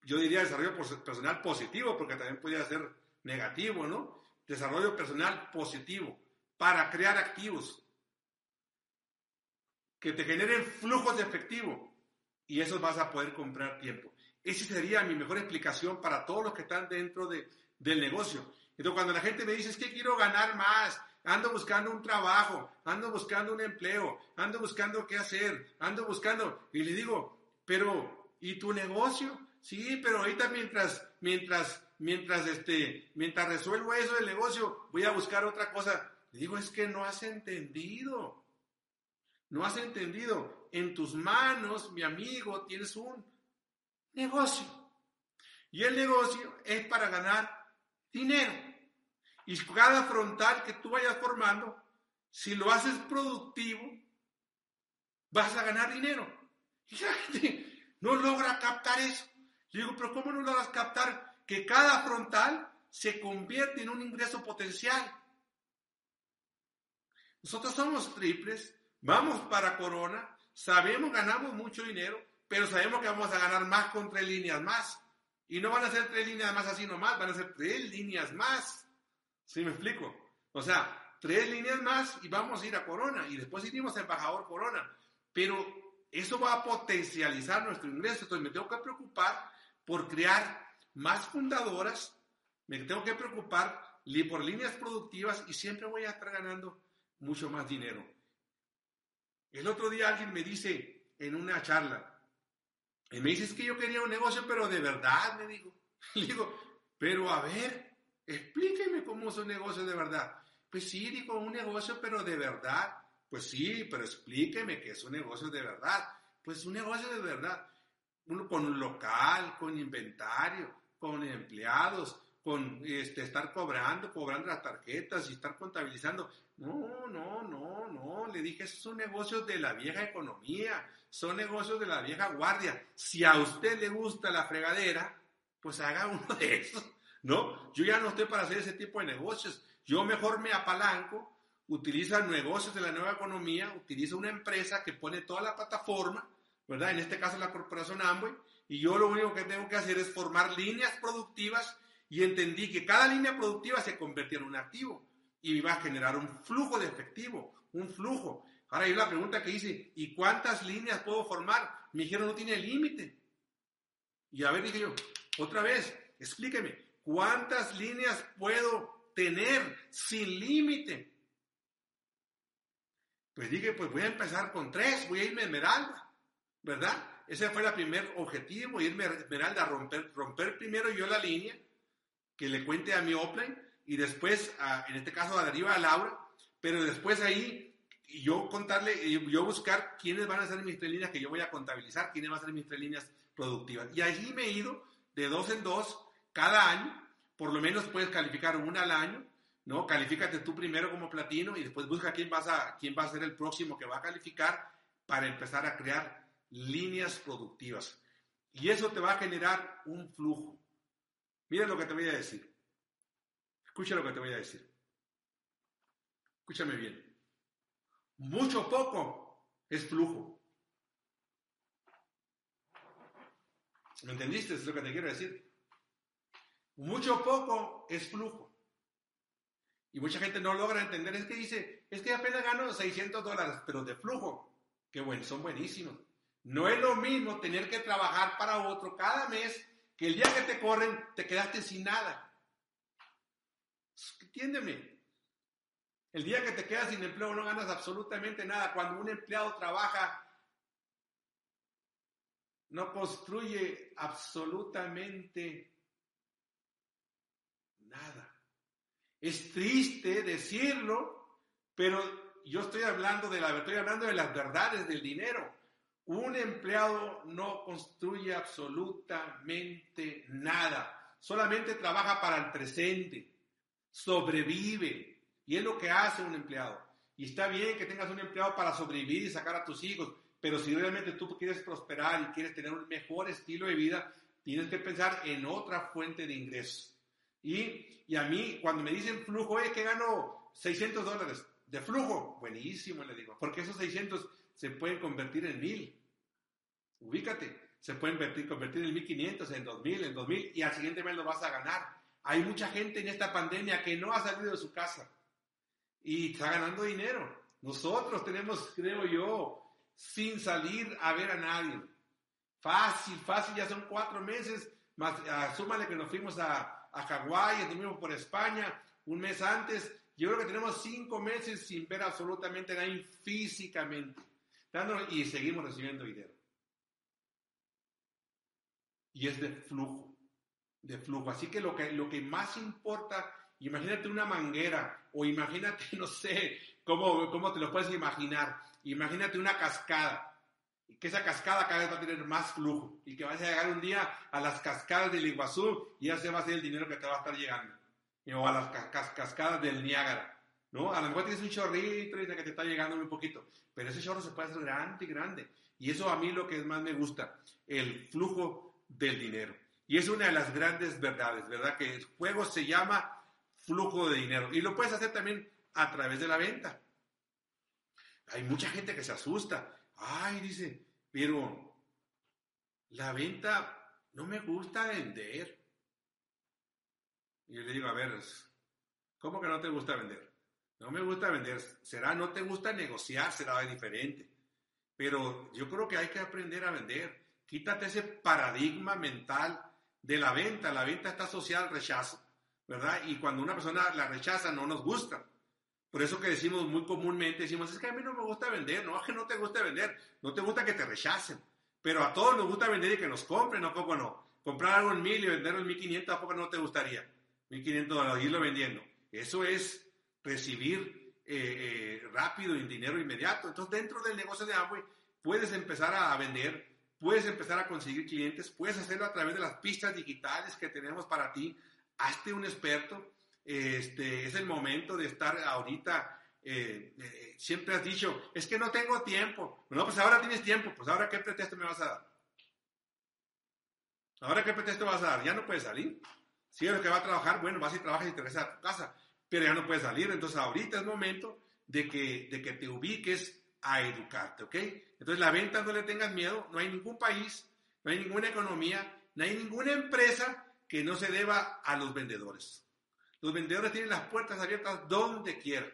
Yo diría desarrollo personal positivo, porque también podría ser negativo, ¿no? Desarrollo personal positivo para crear activos que te generen flujos de efectivo y eso vas a poder comprar tiempo. Esa sería mi mejor explicación para todos los que están dentro de, del negocio. Entonces, cuando la gente me dice, es que quiero ganar más, ando buscando un trabajo, ando buscando un empleo, ando buscando qué hacer, ando buscando, y le digo, pero, ¿y tu negocio? Sí, pero ahorita mientras, mientras, mientras, este, mientras resuelvo eso del negocio, voy a buscar otra cosa. Le digo, es que no has entendido. No has entendido en tus manos, mi amigo, tienes un negocio. Y el negocio es para ganar dinero. Y cada frontal que tú vayas formando, si lo haces productivo, vas a ganar dinero. Y la gente no logra captar eso. Yo digo, pero ¿cómo no logras captar que cada frontal se convierte en un ingreso potencial? Nosotros somos triples, vamos para Corona, Sabemos, ganamos mucho dinero, pero sabemos que vamos a ganar más con tres líneas más. Y no van a ser tres líneas más así nomás, van a ser tres líneas más. ¿Sí me explico? O sea, tres líneas más y vamos a ir a Corona. Y después iremos a Embajador Corona. Pero eso va a potencializar nuestro ingreso. Entonces me tengo que preocupar por crear más fundadoras. Me tengo que preocupar por líneas productivas y siempre voy a estar ganando mucho más dinero. El otro día alguien me dice en una charla, y me dice, es que yo quería un negocio, pero de verdad, me dijo. Le digo, pero a ver, explíqueme cómo es un negocio de verdad. Pues sí, dijo, un negocio, pero de verdad. Pues sí, pero explíqueme que es un negocio de verdad. Pues un negocio de verdad. Uno con un local, con inventario, con empleados, con este, estar cobrando, cobrando las tarjetas y estar contabilizando. No, no, no, no, le dije, esos son negocios de la vieja economía, son negocios de la vieja guardia. Si a usted le gusta la fregadera, pues haga uno de esos, ¿no? Yo ya no estoy para hacer ese tipo de negocios. Yo mejor me apalanco, utiliza negocios de la nueva economía, utiliza una empresa que pone toda la plataforma, ¿verdad? En este caso la corporación Amway, y yo lo único que tengo que hacer es formar líneas productivas y entendí que cada línea productiva se convertía en un activo y iba a generar un flujo de efectivo, un flujo. Ahora yo la pregunta que hice, ¿y cuántas líneas puedo formar? Me dijeron, no tiene límite. Y a ver, dije yo, otra vez, explíqueme, ¿cuántas líneas puedo tener sin límite? Pues dije, pues voy a empezar con tres, voy a irme a Esmeralda, ¿verdad? Ese fue el primer objetivo, irme a Esmeralda, romper, romper primero yo la línea, que le cuente a mi Oplen, y después, en este caso, a Deriva a Laura, pero después ahí yo contarle, yo buscar quiénes van a ser mis tres líneas que yo voy a contabilizar, quiénes van a ser mis tres líneas productivas. Y allí me he ido de dos en dos cada año, por lo menos puedes calificar una al año, ¿no? Califícate tú primero como platino y después busca quién, vas a, quién va a ser el próximo que va a calificar para empezar a crear líneas productivas. Y eso te va a generar un flujo. Mira lo que te voy a decir. Escucha lo que te voy a decir. Escúchame bien. Mucho poco es flujo. ¿Me entendiste? Es lo que te quiero decir. Mucho poco es flujo. Y mucha gente no logra entender. Es que dice, es que apenas gano 600 dólares, pero de flujo. Que bueno, son buenísimos. No es lo mismo tener que trabajar para otro cada mes que el día que te corren te quedaste sin nada. Entiéndeme. El día que te quedas sin empleo no ganas absolutamente nada. Cuando un empleado trabaja, no construye absolutamente nada. Es triste decirlo, pero yo estoy hablando de las verdades del dinero. Un empleado no construye absolutamente nada, solamente trabaja para el presente, sobrevive, y es lo que hace un empleado. Y está bien que tengas un empleado para sobrevivir y sacar a tus hijos, pero si realmente tú quieres prosperar y quieres tener un mejor estilo de vida, tienes que pensar en otra fuente de ingresos. Y, y a mí, cuando me dicen flujo, es que gano 600 dólares de flujo, buenísimo, le digo, porque esos 600 se pueden convertir en 1000. Ubícate, se pueden convertir, convertir en 1500, en 2000, en 2000 y al siguiente mes lo vas a ganar. Hay mucha gente en esta pandemia que no ha salido de su casa y está ganando dinero. Nosotros tenemos, creo yo, sin salir a ver a nadie. Fácil, fácil, ya son cuatro meses, más asúmale que nos fuimos a, a Hawái, estuvimos por España un mes antes. Yo creo que tenemos cinco meses sin ver absolutamente nadie físicamente. y seguimos recibiendo dinero y es de flujo, de flujo. Así que lo que, lo que más importa, imagínate una manguera o imagínate, no sé, cómo, cómo te lo puedes imaginar. Imagínate una cascada que esa cascada cada vez va a tener más flujo y que vas a llegar un día a las cascadas del Iguazú y ya se va a ser el dinero que te va a estar llegando. O a las cascadas del Niágara. ¿no? A lo mejor tienes un chorrito y te está llegando muy poquito, pero ese chorro se puede hacer grande y grande. Y eso a mí lo que más me gusta, el flujo del dinero. Y es una de las grandes verdades, ¿verdad? Que el juego se llama flujo de dinero. Y lo puedes hacer también a través de la venta. Hay mucha gente que se asusta. Ay, dice, pero la venta no me gusta vender. Y yo le digo, a ver, ¿cómo que no te gusta vender? No me gusta vender. Será, no te gusta negociar, será diferente. Pero yo creo que hay que aprender a vender. Quítate ese paradigma mental de la venta. La venta está asociada al rechazo, ¿verdad? Y cuando una persona la rechaza, no nos gusta. Por eso que decimos muy comúnmente, decimos, es que a mí no me gusta vender, no es que no te guste vender, no te gusta que te rechacen. Pero a todos nos gusta vender y que nos compren, ¿no? ¿Cómo no? Comprar algo en mil y venderlo en mil quinientos, ¿a poco no te gustaría? Mil quinientos dólares, irlo vendiendo. Eso es recibir eh, eh, rápido y dinero inmediato. Entonces, dentro del negocio de Amway, puedes empezar a vender puedes empezar a conseguir clientes, puedes hacerlo a través de las pistas digitales que tenemos para ti. Hazte un experto. Este, es el momento de estar ahorita. Eh, eh, siempre has dicho, es que no tengo tiempo. No, pues ahora tienes tiempo. Pues ahora qué pretexto me vas a dar. Ahora qué pretexto vas a dar. Ya no puedes salir. Si eres que va a trabajar, bueno, vas y trabajas y te regresas a tu casa. Pero ya no puedes salir. Entonces ahorita es momento de que, de que te ubiques a educarte, ¿ok? Entonces la venta no le tengas miedo, no hay ningún país, no hay ninguna economía, no hay ninguna empresa que no se deba a los vendedores. Los vendedores tienen las puertas abiertas donde quieran.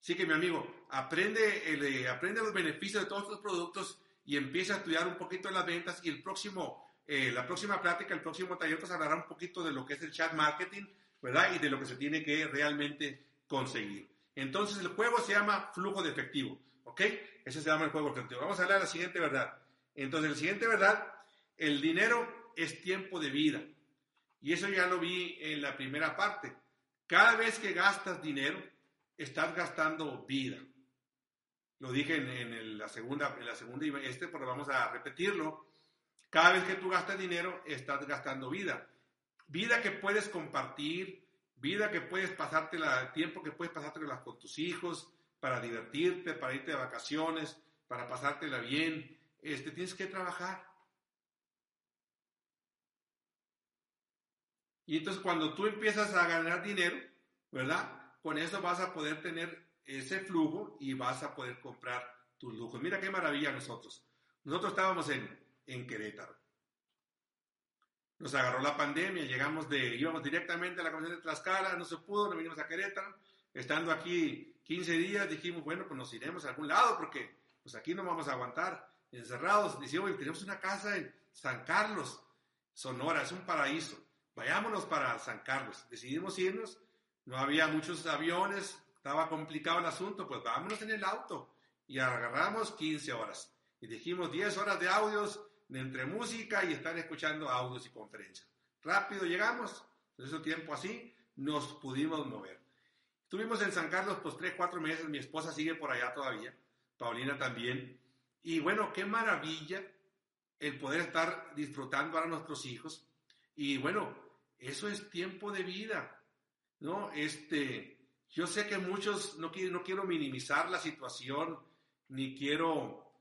Así que mi amigo, aprende, el, aprende los beneficios de todos estos productos y empieza a estudiar un poquito las ventas y el próximo, eh, la próxima plática, el próximo taller, pues hablará un poquito de lo que es el chat marketing, ¿verdad? Y de lo que se tiene que realmente conseguir. Entonces el juego se llama flujo de efectivo, ¿ok? Ese se llama el juego efectivo. Vamos a hablar de la siguiente verdad. Entonces, la siguiente verdad, el dinero es tiempo de vida. Y eso ya lo vi en la primera parte. Cada vez que gastas dinero, estás gastando vida. Lo dije en, la segunda, en la segunda este, pero vamos a repetirlo. Cada vez que tú gastas dinero, estás gastando vida. Vida que puedes compartir, vida que puedes pasarte el tiempo que puedes pasarte con tus hijos, para divertirte, para irte de vacaciones, para pasártela bien. Este, tienes que trabajar. Y entonces cuando tú empiezas a ganar dinero, ¿verdad? Con eso vas a poder tener ese flujo y vas a poder comprar tus lujos. Mira qué maravilla nosotros. Nosotros estábamos en, en Querétaro. Nos agarró la pandemia, llegamos de, íbamos directamente a la Comisión de Tlaxcala, no se pudo, nos vinimos a Querétaro. Estando aquí 15 días, dijimos, bueno, pues nos iremos a algún lado porque pues aquí no vamos a aguantar encerrados. Decimos, tenemos una casa en San Carlos, Sonora, es un paraíso. Vayámonos para San Carlos. Decidimos irnos, no había muchos aviones, estaba complicado el asunto, pues vámonos en el auto. Y agarramos 15 horas. Y dijimos 10 horas de audios entre música y estar escuchando audios y conferencias. Rápido llegamos, en ese tiempo así, nos pudimos mover. Estuvimos en San Carlos pues 3, 4 meses, mi esposa sigue por allá todavía, Paulina también. Y bueno, qué maravilla el poder estar disfrutando a nuestros hijos. Y bueno, eso es tiempo de vida, ¿no? Este, yo sé que muchos, no quiero, no quiero minimizar la situación, ni quiero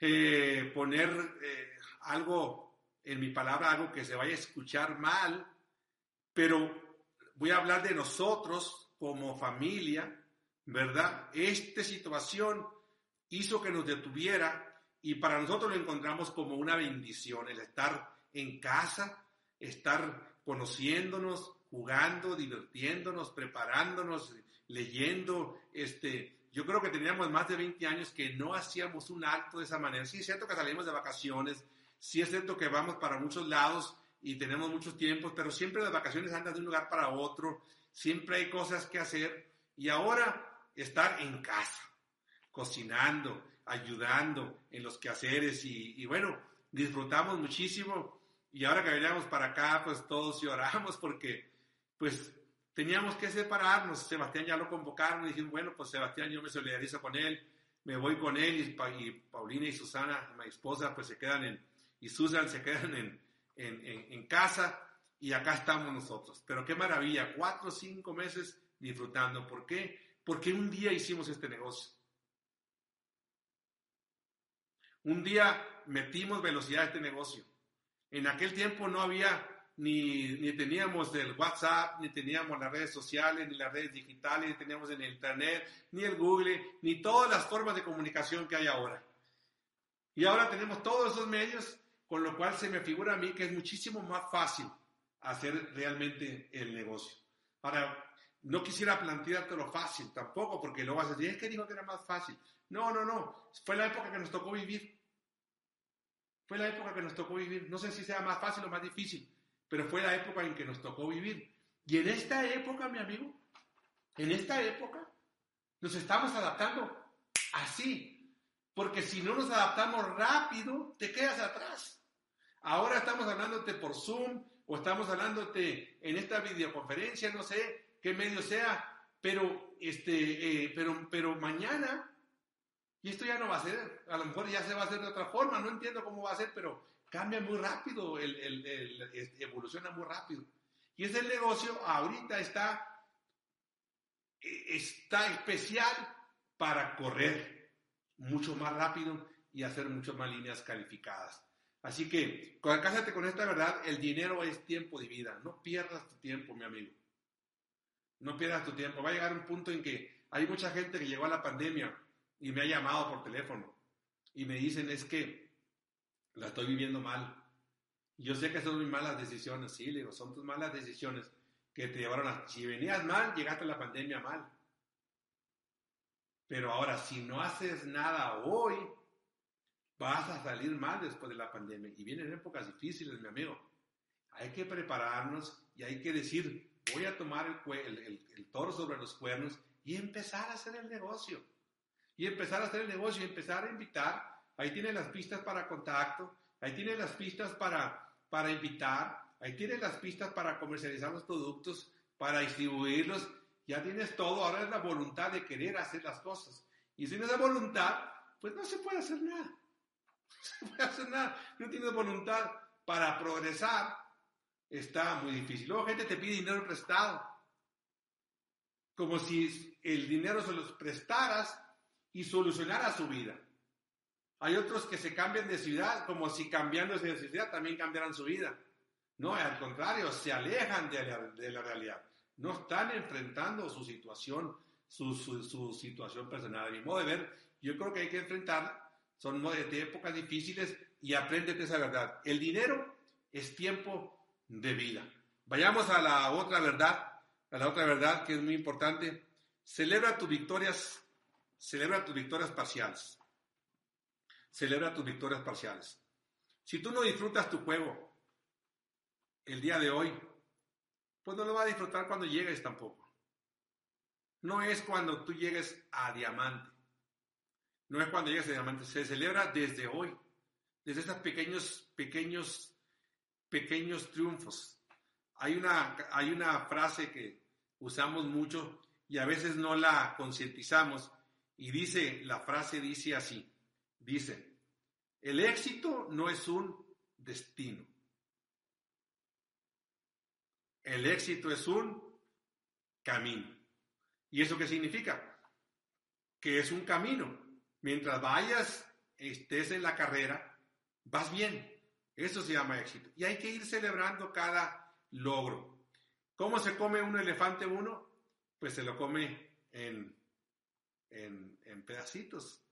eh, poner eh, algo en mi palabra, algo que se vaya a escuchar mal, pero voy a hablar de nosotros como familia, ¿verdad? Esta situación hizo que nos detuviera y para nosotros lo encontramos como una bendición, el estar en casa, estar conociéndonos, jugando, divirtiéndonos, preparándonos, leyendo. Este, yo creo que teníamos más de 20 años que no hacíamos un acto de esa manera. Sí es cierto que salimos de vacaciones, sí es cierto que vamos para muchos lados y tenemos muchos tiempos, pero siempre las vacaciones andan de un lugar para otro, siempre hay cosas que hacer y ahora estar en casa cocinando, ayudando en los quehaceres y, bueno, disfrutamos muchísimo y ahora que veníamos para acá, pues todos lloramos porque pues teníamos que separarnos. Sebastián ya lo convocaron y dijimos, bueno, pues Sebastián yo me solidarizo con él, me voy con él y, Paulina y Susana, mi esposa, pues se quedan en, y Susan se quedan en, en, en casa y acá estamos nosotros. Pero qué maravilla, cuatro o cinco meses disfrutando. ¿Por qué? Porque un día hicimos este negocio. Un día metimos velocidad a este negocio. En aquel tiempo no había ni, ni teníamos el WhatsApp, ni teníamos las redes sociales, ni las redes digitales, ni teníamos en el Internet, ni el Google, ni todas las formas de comunicación que hay ahora. Y ahora tenemos todos esos medios, con lo cual se me figura a mí que es muchísimo más fácil hacer realmente el negocio. Ahora, no quisiera plantearte lo fácil tampoco, porque lo vas a decir, es que dijo que era más fácil. No, no, no. Fue la época que nos tocó vivir. Fue la época que nos tocó vivir. No sé si sea más fácil o más difícil, pero fue la época en que nos tocó vivir. Y en esta época, mi amigo, en esta época, nos estamos adaptando así. Porque si no nos adaptamos rápido, te quedas atrás. Ahora estamos hablándote por Zoom o estamos hablándote en esta videoconferencia, no sé qué medio sea, pero, este, eh, pero, pero mañana y esto ya no va a ser, a lo mejor ya se va a hacer de otra forma, no entiendo cómo va a ser, pero cambia muy rápido, el, evoluciona muy rápido. Y ese negocio ahorita está, e, está especial para correr mucho más rápido y hacer muchas más líneas calificadas. Así que, cásate con esta verdad, el dinero es tiempo de vida. No pierdas tu tiempo, mi amigo. No pierdas tu tiempo. Va a llegar un punto en que hay mucha gente que llegó a la pandemia y me ha llamado por teléfono y me dicen es que la estoy viviendo mal. Yo sé que son mis malas decisiones, sí, le digo, son tus malas decisiones que te llevaron a... Si venías mal, llegaste a la pandemia mal. Pero ahora, si no haces nada hoy, vas a salir mal después de la pandemia. Y vienen épocas difíciles, mi amigo. Hay que prepararnos y hay que decir, voy a tomar el, toro sobre los cuernos y empezar a hacer el negocio. Y empezar a hacer el negocio y empezar a invitar. Ahí tienen las pistas para contacto, ahí tienen las pistas para, para invitar, ahí tienen las pistas para comercializar los productos, para distribuirlos. Ya tienes todo, ahora es la voluntad de querer hacer las cosas. Y sin esa voluntad, pues no se puede hacer nada. No se puede hacer nada. No tienes voluntad para progresar, está muy difícil. Luego gente te pide dinero prestado, como si el dinero se los prestaras y solucionara su vida. Hay otros que se cambian de ciudad, como si cambiando de ciudad también cambiaran su vida. No, al contrario, se alejan de la, de la realidad. No están enfrentando su situación, su, su, situación personal. A mi modo de ver, yo creo que hay que enfrentar, son de épocas difíciles y apréndete esa verdad. El dinero es tiempo de vida. Vayamos a la otra verdad, a la otra verdad que es muy importante. Celebra tus victorias, celebra tus victorias parciales. Celebra tus victorias parciales. Si tú no disfrutas tu juego el día de hoy, pues no lo vas a disfrutar cuando llegues tampoco. No es cuando tú llegues a diamante. No es cuando llegues a diamante. Se celebra desde hoy. Desde esos pequeños, pequeños pequeños triunfos. Hay una, hay una frase que usamos mucho y a veces no la concientizamos y dice, la frase dice así, dice, el éxito no es un destino. El éxito es un camino. ¿Y eso qué significa? Que es un camino. Mientras vayas, estés en la carrera, vas bien. Eso se llama éxito. Y hay que ir celebrando cada logro. ¿Cómo se come un elefante uno? Pues se lo come en, en, pedacitos.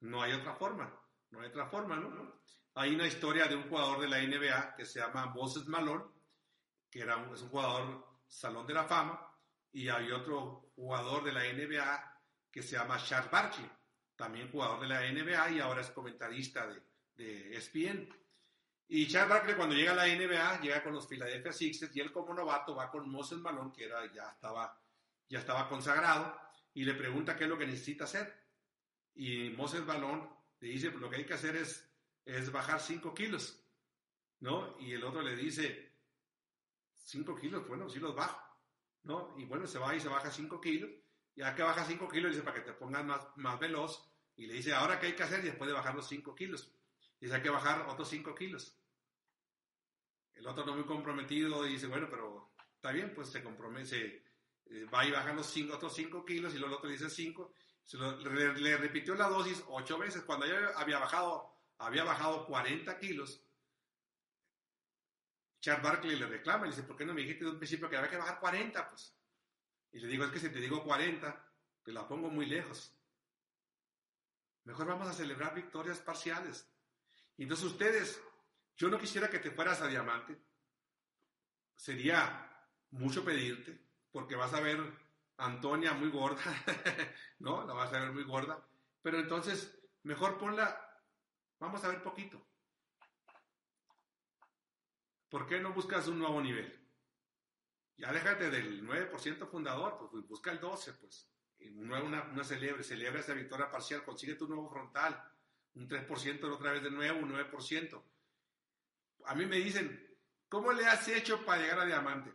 No hay otra forma. No hay otra forma, ¿no? Hay una historia de un jugador de la NBA que se llama Moses Malone, que era un, es un jugador salón de la fama, y hay otro jugador de la NBA que se llama Charles Barkley, también jugador de la NBA y ahora es comentarista de, de ESPN. Y Charles Barkley cuando llega a la NBA, llega con los Philadelphia Sixers y él como novato va con Moses Malone, que era, ya, estaba, ya estaba consagrado, y le pregunta qué es lo que necesita hacer. Y Moses Malone le dice, pues lo que hay que hacer es, es bajar 5 kilos, ¿no? Y el otro le dice, 5 kilos, bueno, sí los bajo, ¿no? Y bueno, se va y se baja 5 kilos, ya que baja 5 kilos, dice, para que te pongas más, más veloz, y le dice, ahora qué hay que hacer después de bajar los 5 kilos. Dice, hay que bajar otros 5 kilos. El otro no muy comprometido dice, bueno, pero está bien, pues se compromete, eh, va y baja los cinco, otros 5 kilos y luego el otro dice 5. Le, repitió la dosis 8 veces. Cuando ya había bajado, había bajado 40 kilos, Charles Barkley le reclama le dice, ¿por qué no me dijiste de un principio que había que bajar 40? Pues. Y le digo, es que si te digo 40, te la pongo muy lejos. Mejor vamos a celebrar victorias parciales. Entonces ustedes yo no quisiera que te fueras a diamante. Sería mucho pedirte, porque vas a ver Antonia muy gorda, ¿no? La vas a ver muy gorda. Pero entonces, mejor ponla, vamos a ver poquito. ¿Por qué no buscas un nuevo nivel? Ya déjate del 9% fundador, pues busca el 12%, pues. Una, una, una celebre, celebra esa victoria parcial, consigue tu nuevo frontal, un 3% otra vez de nuevo, un 9% a mí me dicen, ¿cómo le has hecho para llegar a diamante?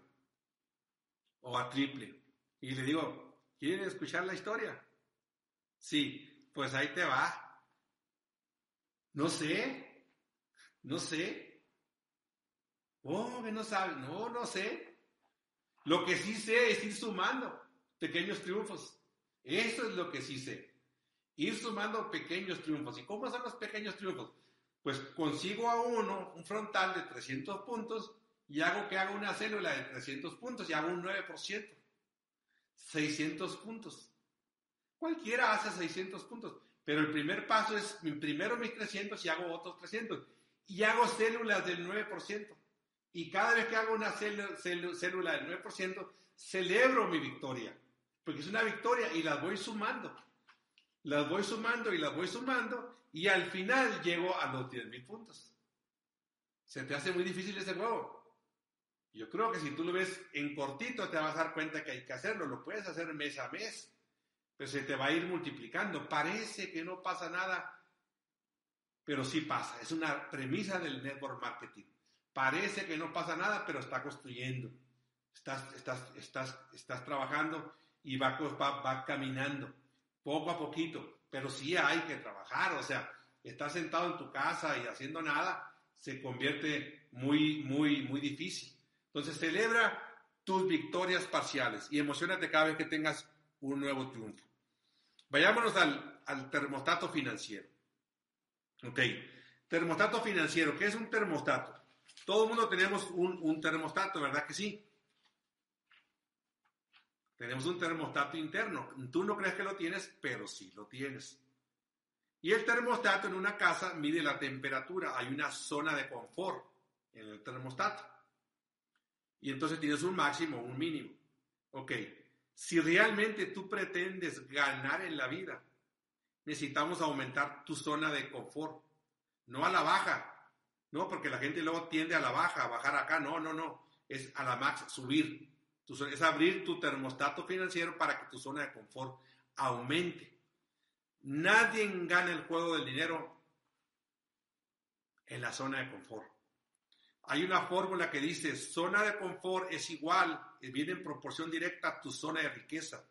O a triple. Y le digo, ¿quieren escuchar la historia? Sí, pues ahí te va. No sé, no sé. Oh, que no sabe, no, no sé. Lo que sí sé es ir sumando pequeños triunfos. Eso es lo que sí sé. Ir sumando pequeños triunfos. ¿Y cómo son los pequeños triunfos? pues consigo a uno un frontal de 300 puntos y hago que haga una célula de 300 puntos y hago un 9%. 600 puntos. Cualquiera hace 600 puntos, pero el primer paso es primero mis 300 y hago otros 300 y hago células del 9%. Y cada vez que hago una célula, del 9%, celebro mi victoria, porque es una victoria y las voy sumando. las voy sumando y las voy sumando y al final llego a los 10 mil puntos. Se te hace muy difícil ese juego. Yo creo que si tú lo ves en cortito te vas a dar cuenta que hay que hacerlo. Lo puedes hacer mes a mes, pero se te va a ir multiplicando. Parece que no pasa nada, pero sí pasa. Es una premisa del network marketing. Parece que no pasa nada, pero está construyendo. Estás, estás, estás, estás trabajando y va, va, va caminando poco a poquito, pero sí hay que trabajar. O sea, estás sentado en tu casa y haciendo nada, se convierte muy, muy, muy difícil. Entonces celebra tus victorias parciales y emocionate cada vez que tengas un nuevo triunfo. Vayámonos al, termostato financiero. Ok, termostato financiero. ¿Qué es un termostato? Todo el mundo tenemos un, un termostato, ¿verdad que sí? Tenemos un termostato interno. Tú no crees que lo tienes, pero sí lo tienes. Y el termostato en una casa mide la temperatura. Hay una zona de confort en el termostato. Y entonces tienes un máximo, un mínimo. Ok, si realmente tú pretendes ganar en la vida, necesitamos aumentar tu zona de confort, no a la baja, no, porque la gente luego tiende a la baja, a bajar acá, no, no, no, es a la max, subir, es abrir tu termostato financiero para que tu zona de confort aumente. Nadie gana el juego del dinero en la zona de confort. Hay una fórmula que dice, zona de confort es igual, viene en proporción directa a tu zona de riqueza.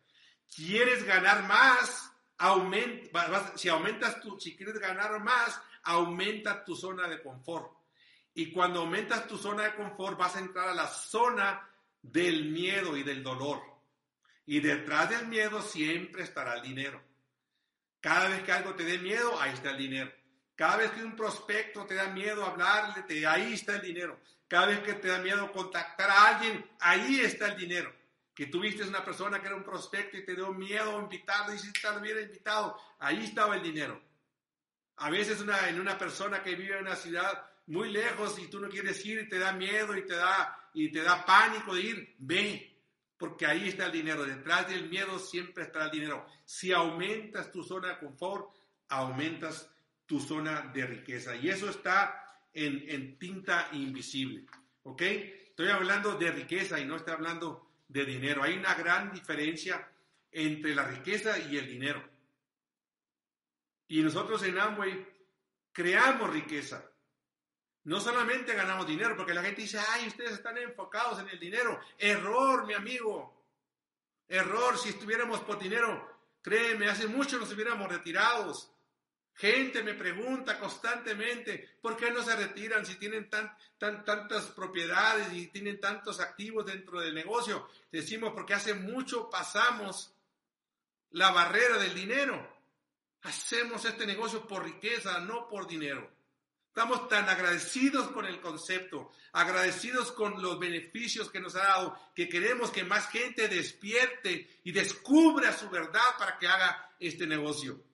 ¿Quieres ganar más? Aumenta, si aumentas tu, si quieres ganar más, aumenta tu zona de confort. Y cuando aumentas tu zona de confort, vas a entrar a la zona del miedo y del dolor. Y detrás del miedo siempre estará el dinero. Cada vez que algo te dé miedo, ahí está el dinero. Cada vez que un prospecto te da miedo hablarle, te, ahí está el dinero. Cada vez que te da miedo contactar a alguien, ahí está el dinero. Que tuviste una persona que era un prospecto y te dio miedo invitarlo y si te hubiera invitado, ahí estaba el dinero. A veces en una persona que vive en una ciudad muy lejos y tú no quieres ir y te da miedo y te da, y te da pánico de ir, ve, porque ahí está el dinero. Detrás del miedo siempre estará el dinero. Si aumentas tu zona de confort, aumentas tu zona de riqueza. Y eso está en, tinta invisible. ¿Ok? Estoy hablando de riqueza y no estoy hablando de dinero. Hay una gran diferencia entre la riqueza y el dinero. Y nosotros en Amway creamos riqueza. No solamente ganamos dinero, porque la gente dice, ay, ustedes están enfocados en el dinero. Error, mi amigo. Error, si estuviéramos por dinero, créeme, hace mucho nos hubiéramos retirados. Gente me pregunta constantemente, ¿por qué no se retiran si tienen tan, tan, tantas propiedades y tienen tantos activos dentro del negocio? Decimos, porque hace mucho pasamos la barrera del dinero. Hacemos este negocio por riqueza, no por dinero. Estamos tan agradecidos con el concepto, agradecidos con los beneficios que nos ha dado, que queremos que más gente despierte y descubra su verdad para que haga este negocio.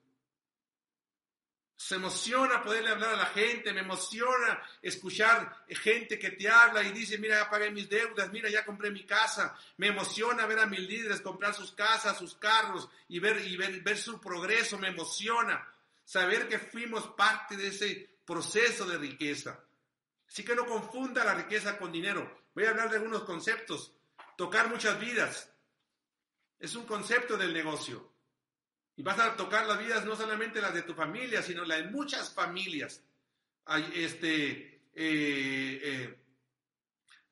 Se emociona poderle hablar a la gente, me emociona escuchar gente que te habla y dice, mira, ya pagué mis deudas, mira, ya compré mi casa. Me emociona ver a mis líderes comprar sus casas, sus carros y ver, y ver, ver su progreso, me emociona. Saber que fuimos parte de ese proceso de riqueza. Así que no confunda la riqueza con dinero. Voy a hablar de algunos conceptos. Tocar muchas vidas. Es un concepto del negocio. Y vas a tocar las vidas no solamente las de tu familia, sino las de muchas familias. este, eh, eh,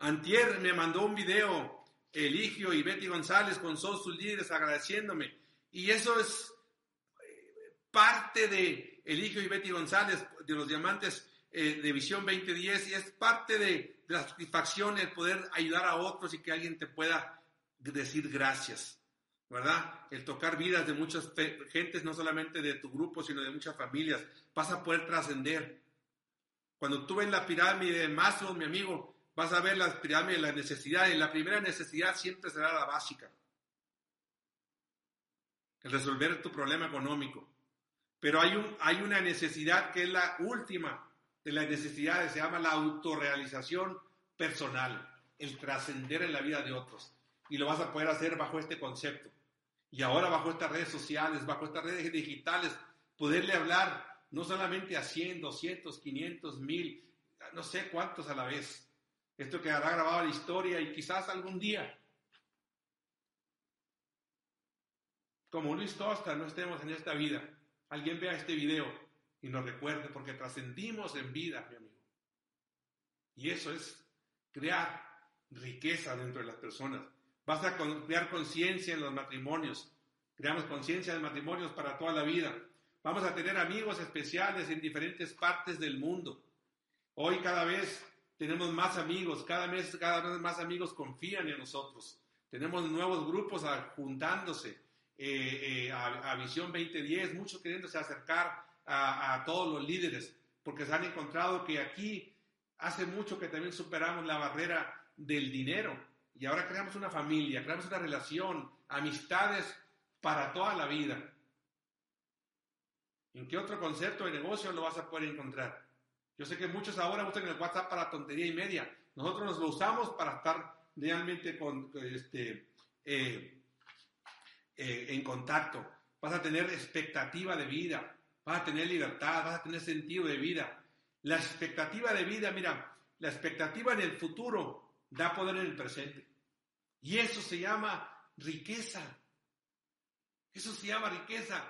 Antier me mandó un video, Eligio y Betty González con sus líderes agradeciéndome. Y eso es eh, parte de Eligio y Betty González, de los diamantes de Visión 2010, y es parte de, de la satisfacción el poder ayudar a otros y que alguien te pueda decir gracias. ¿Verdad? El tocar vidas de muchas gentes, no solamente de tu grupo, sino de muchas familias, vas a poder trascender. Cuando tú ves la pirámide de Maslow, mi amigo, vas a ver la pirámide de las necesidades. La primera necesidad siempre será la básica. El resolver tu problema económico. Pero hay, un, hay una necesidad que es la última de las necesidades, se llama la autorrealización personal, el trascender en la vida de otros. Y lo vas a poder hacer bajo este concepto Y ahora bajo estas redes sociales, bajo estas redes digitales, poderle hablar no solamente a 100, 200, 500, 1000, no sé cuántos a la vez. Esto quedará grabado en la historia y quizás algún día, como Luis Costa, no estemos en esta vida, alguien vea este video y nos recuerde, porque trascendimos en vida, mi amigo. Y eso es crear riqueza dentro de las personas. Vas a crear conciencia en los matrimonios. Creamos conciencia en matrimonios para toda la vida. Vamos a tener amigos especiales en diferentes partes del mundo. Hoy cada vez tenemos más amigos, cada vez, cada vez más amigos confían en nosotros. Tenemos nuevos grupos juntándose eh, eh, a, Visión 2010, muchos queriéndose acercar a, a todos los líderes, porque se han encontrado que aquí hace mucho que también superamos la barrera del dinero y ahora creamos una familia, creamos una relación, amistades para toda la vida. ¿En qué otro concepto de negocio lo vas a poder encontrar? Yo sé que muchos ahora usan el WhatsApp para tontería y media. Nosotros nos lo usamos para estar realmente con, este, eh, eh, en contacto. Vas a tener expectativa de vida, vas a tener libertad, vas a tener sentido de vida. La expectativa de vida, mira, la expectativa en el futuro da poder en el presente. Y eso se llama riqueza. Eso se llama riqueza.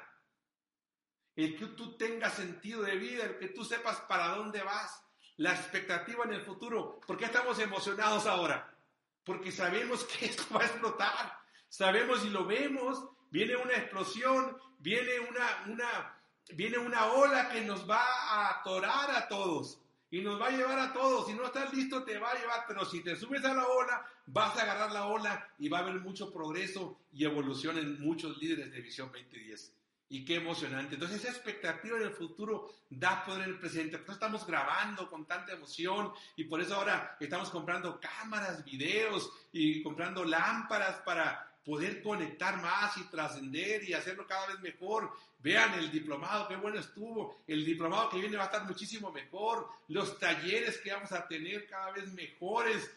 El que tú tengas sentido de vida, el que tú sepas para dónde vas, la expectativa en el futuro. ¿Por qué estamos emocionados ahora? Porque sabemos que esto va a explotar. Sabemos y lo vemos. Viene una explosión, viene una, una, viene una ola que nos va a atorar a todos y nos va a llevar a todos. Si no estás listo, te va a llevar, pero si te subes a la ola, vas a agarrar la ola y va a haber mucho progreso y evolución en muchos líderes de Visión 2010. Y qué emocionante. Entonces esa expectativa en el futuro da poder en el presente. Por eso estamos grabando con tanta emoción y por eso ahora estamos comprando cámaras, videos y comprando lámparas para poder conectar más y trascender y hacerlo cada vez mejor. Vean el diplomado, qué bueno estuvo. El diplomado que viene va a estar muchísimo mejor. Los talleres que vamos a tener cada vez mejores.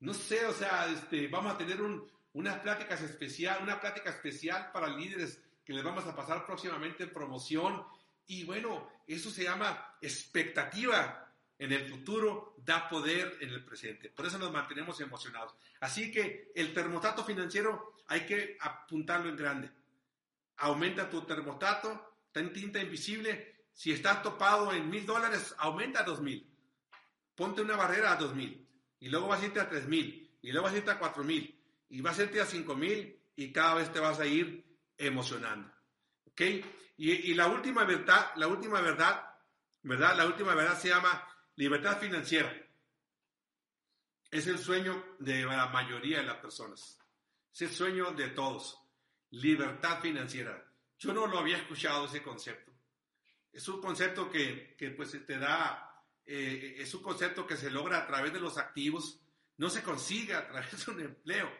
No sé, o sea, este, vamos a tener un, unas pláticas especial, una plática especial para líderes que les vamos a pasar próximamente en promoción. Y bueno, eso se llama expectativa en el futuro da poder en el presente. Por eso nos mantenemos emocionados. Así que el termostato financiero hay que apuntarlo en grande. Aumenta tu termostato, está en tinta invisible. Si estás topado en mil dólares, aumenta a dos mil. Ponte una barrera a dos mil. Y luego vas a irte a tres mil. Y luego vas a irte a cuatro mil. Y vas a irte a cinco mil. Y cada vez te vas a ir emocionando. ¿Ok? Y, y la última verdad, la última verdad, ¿verdad? La última verdad se llama Libertad financiera es el sueño de la mayoría de las personas. Es el sueño de todos. Libertad financiera. Yo no lo había escuchado ese concepto. Es un concepto que, pues te da, eh, es un concepto que se logra a través de los activos, no se consigue a través de un empleo,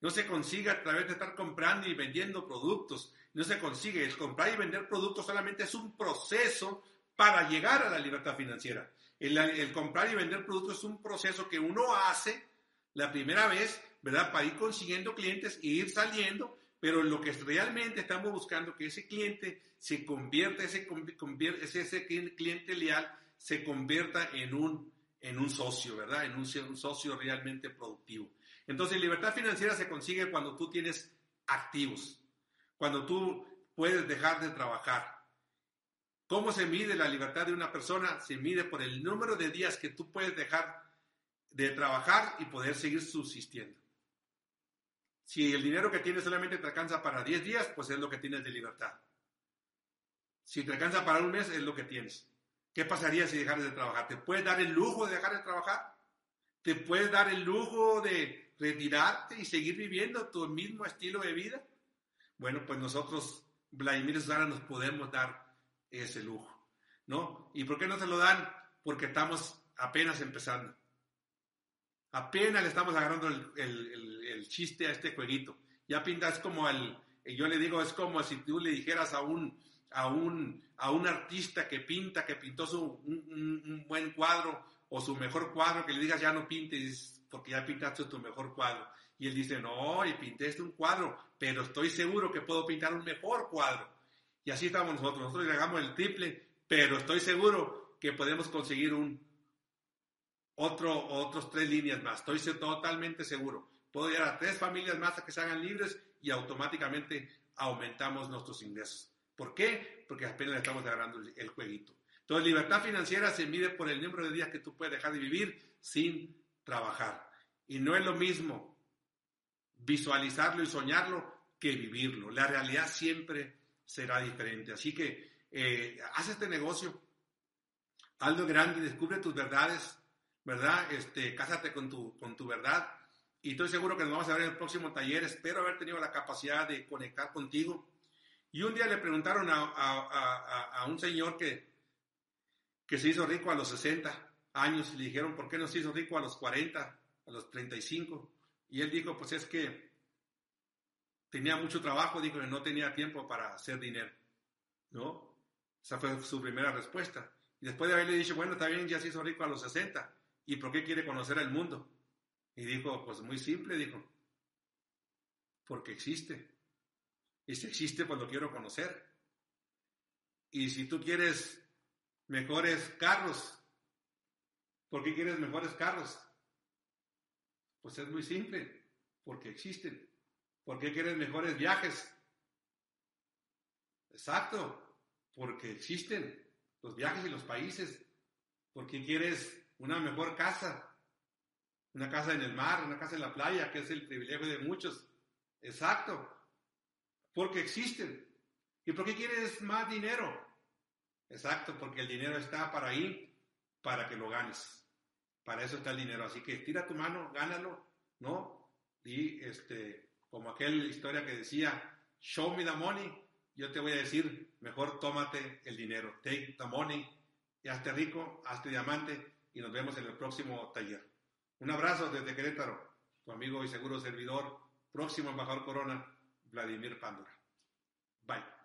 no se consigue a través de estar comprando y vendiendo productos, no se consigue. El comprar y vender productos solamente es un proceso para llegar a la libertad financiera. El, comprar y vender productos es un proceso que uno hace la primera vez, ¿verdad? Para ir consiguiendo clientes e ir saliendo, pero lo que realmente estamos buscando que ese cliente se convierta, ese, ese cliente leal se convierta en un, en un socio, ¿verdad? En un, un socio realmente productivo. Entonces, libertad financiera se consigue cuando tú tienes activos, cuando tú puedes dejar de trabajar, ¿Cómo se mide la libertad de una persona? Se mide por el número de días que tú puedes dejar de trabajar y poder seguir subsistiendo. Si el dinero que tienes solamente te alcanza para 10 días, pues es lo que tienes de libertad. Si te alcanza para un mes, es lo que tienes. ¿Qué pasaría si dejaras de trabajar? ¿Te puedes dar el lujo de dejar de trabajar? ¿Te puedes dar el lujo de retirarte y seguir viviendo tu mismo estilo de vida? Bueno, pues nosotros, Vladimir Zara, nos podemos dar ese lujo, ¿no? ¿Y por qué no se lo dan? Porque estamos apenas empezando. Apenas le estamos agarrando el, chiste a este jueguito. Ya pinta, es como el, yo le digo, es como si tú le dijeras a un, a un, a un artista que pinta, que pintó su, un, buen cuadro o su mejor cuadro, que le digas ya no pintes porque ya pintaste tu mejor cuadro. Y él dice, no, y pinté este un cuadro, pero estoy seguro que puedo pintar un mejor cuadro. Y así estamos nosotros. Nosotros le hagamos el triple, pero estoy seguro que podemos conseguir un otro, otros tres líneas más. Estoy totalmente seguro. Puedo llegar a tres familias más a que se hagan libres y automáticamente aumentamos nuestros ingresos. ¿Por qué? Porque apenas le estamos agarrando el jueguito. Entonces, libertad financiera se mide por el número de días que tú puedes dejar de vivir sin trabajar. Y no es lo mismo visualizarlo y soñarlo que vivirlo. La realidad siempre será diferente. Así que eh, haz este negocio, hazlo grande, descubre tus verdades, ¿verdad? Este, cásate con tu, con tu verdad. Y estoy seguro que nos vamos a ver en el próximo taller. Espero haber tenido la capacidad de conectar contigo. Y un día le preguntaron a, un señor que, que se hizo rico a los 60 años y le dijeron, ¿por qué no se hizo rico a los 40, a los 35? Y él dijo, pues es que tenía mucho trabajo, dijo que no tenía tiempo para hacer dinero, ¿no? Esa fue su primera respuesta. Y después de haberle dicho, bueno, está bien, ya se hizo rico a los 60, ¿y por qué quiere conocer el mundo? Y dijo, pues muy simple, dijo, porque existe. Y si existe, pues lo quiero conocer. Y si tú quieres mejores carros, ¿por qué quieres mejores carros? Pues es muy simple, porque existen. ¿Por qué quieres mejores viajes? Exacto, porque existen los viajes y los países. ¿Por qué quieres una mejor casa? Una casa en el mar, una casa en la playa, que es el privilegio de muchos. Exacto, porque existen. ¿Y por qué quieres más dinero? Exacto, porque el dinero está para ahí, para que lo ganes. Para eso está el dinero. Así que tira tu mano, gánalo, ¿no? Y este, como aquella historia que decía, show me the money, yo te voy a decir, mejor tómate el dinero. Take the money, y hazte rico, hazte diamante, y nos vemos en el próximo taller. Un abrazo desde Querétaro, tu amigo y seguro servidor, próximo embajador Corona, Vladimir Pandora. Bye.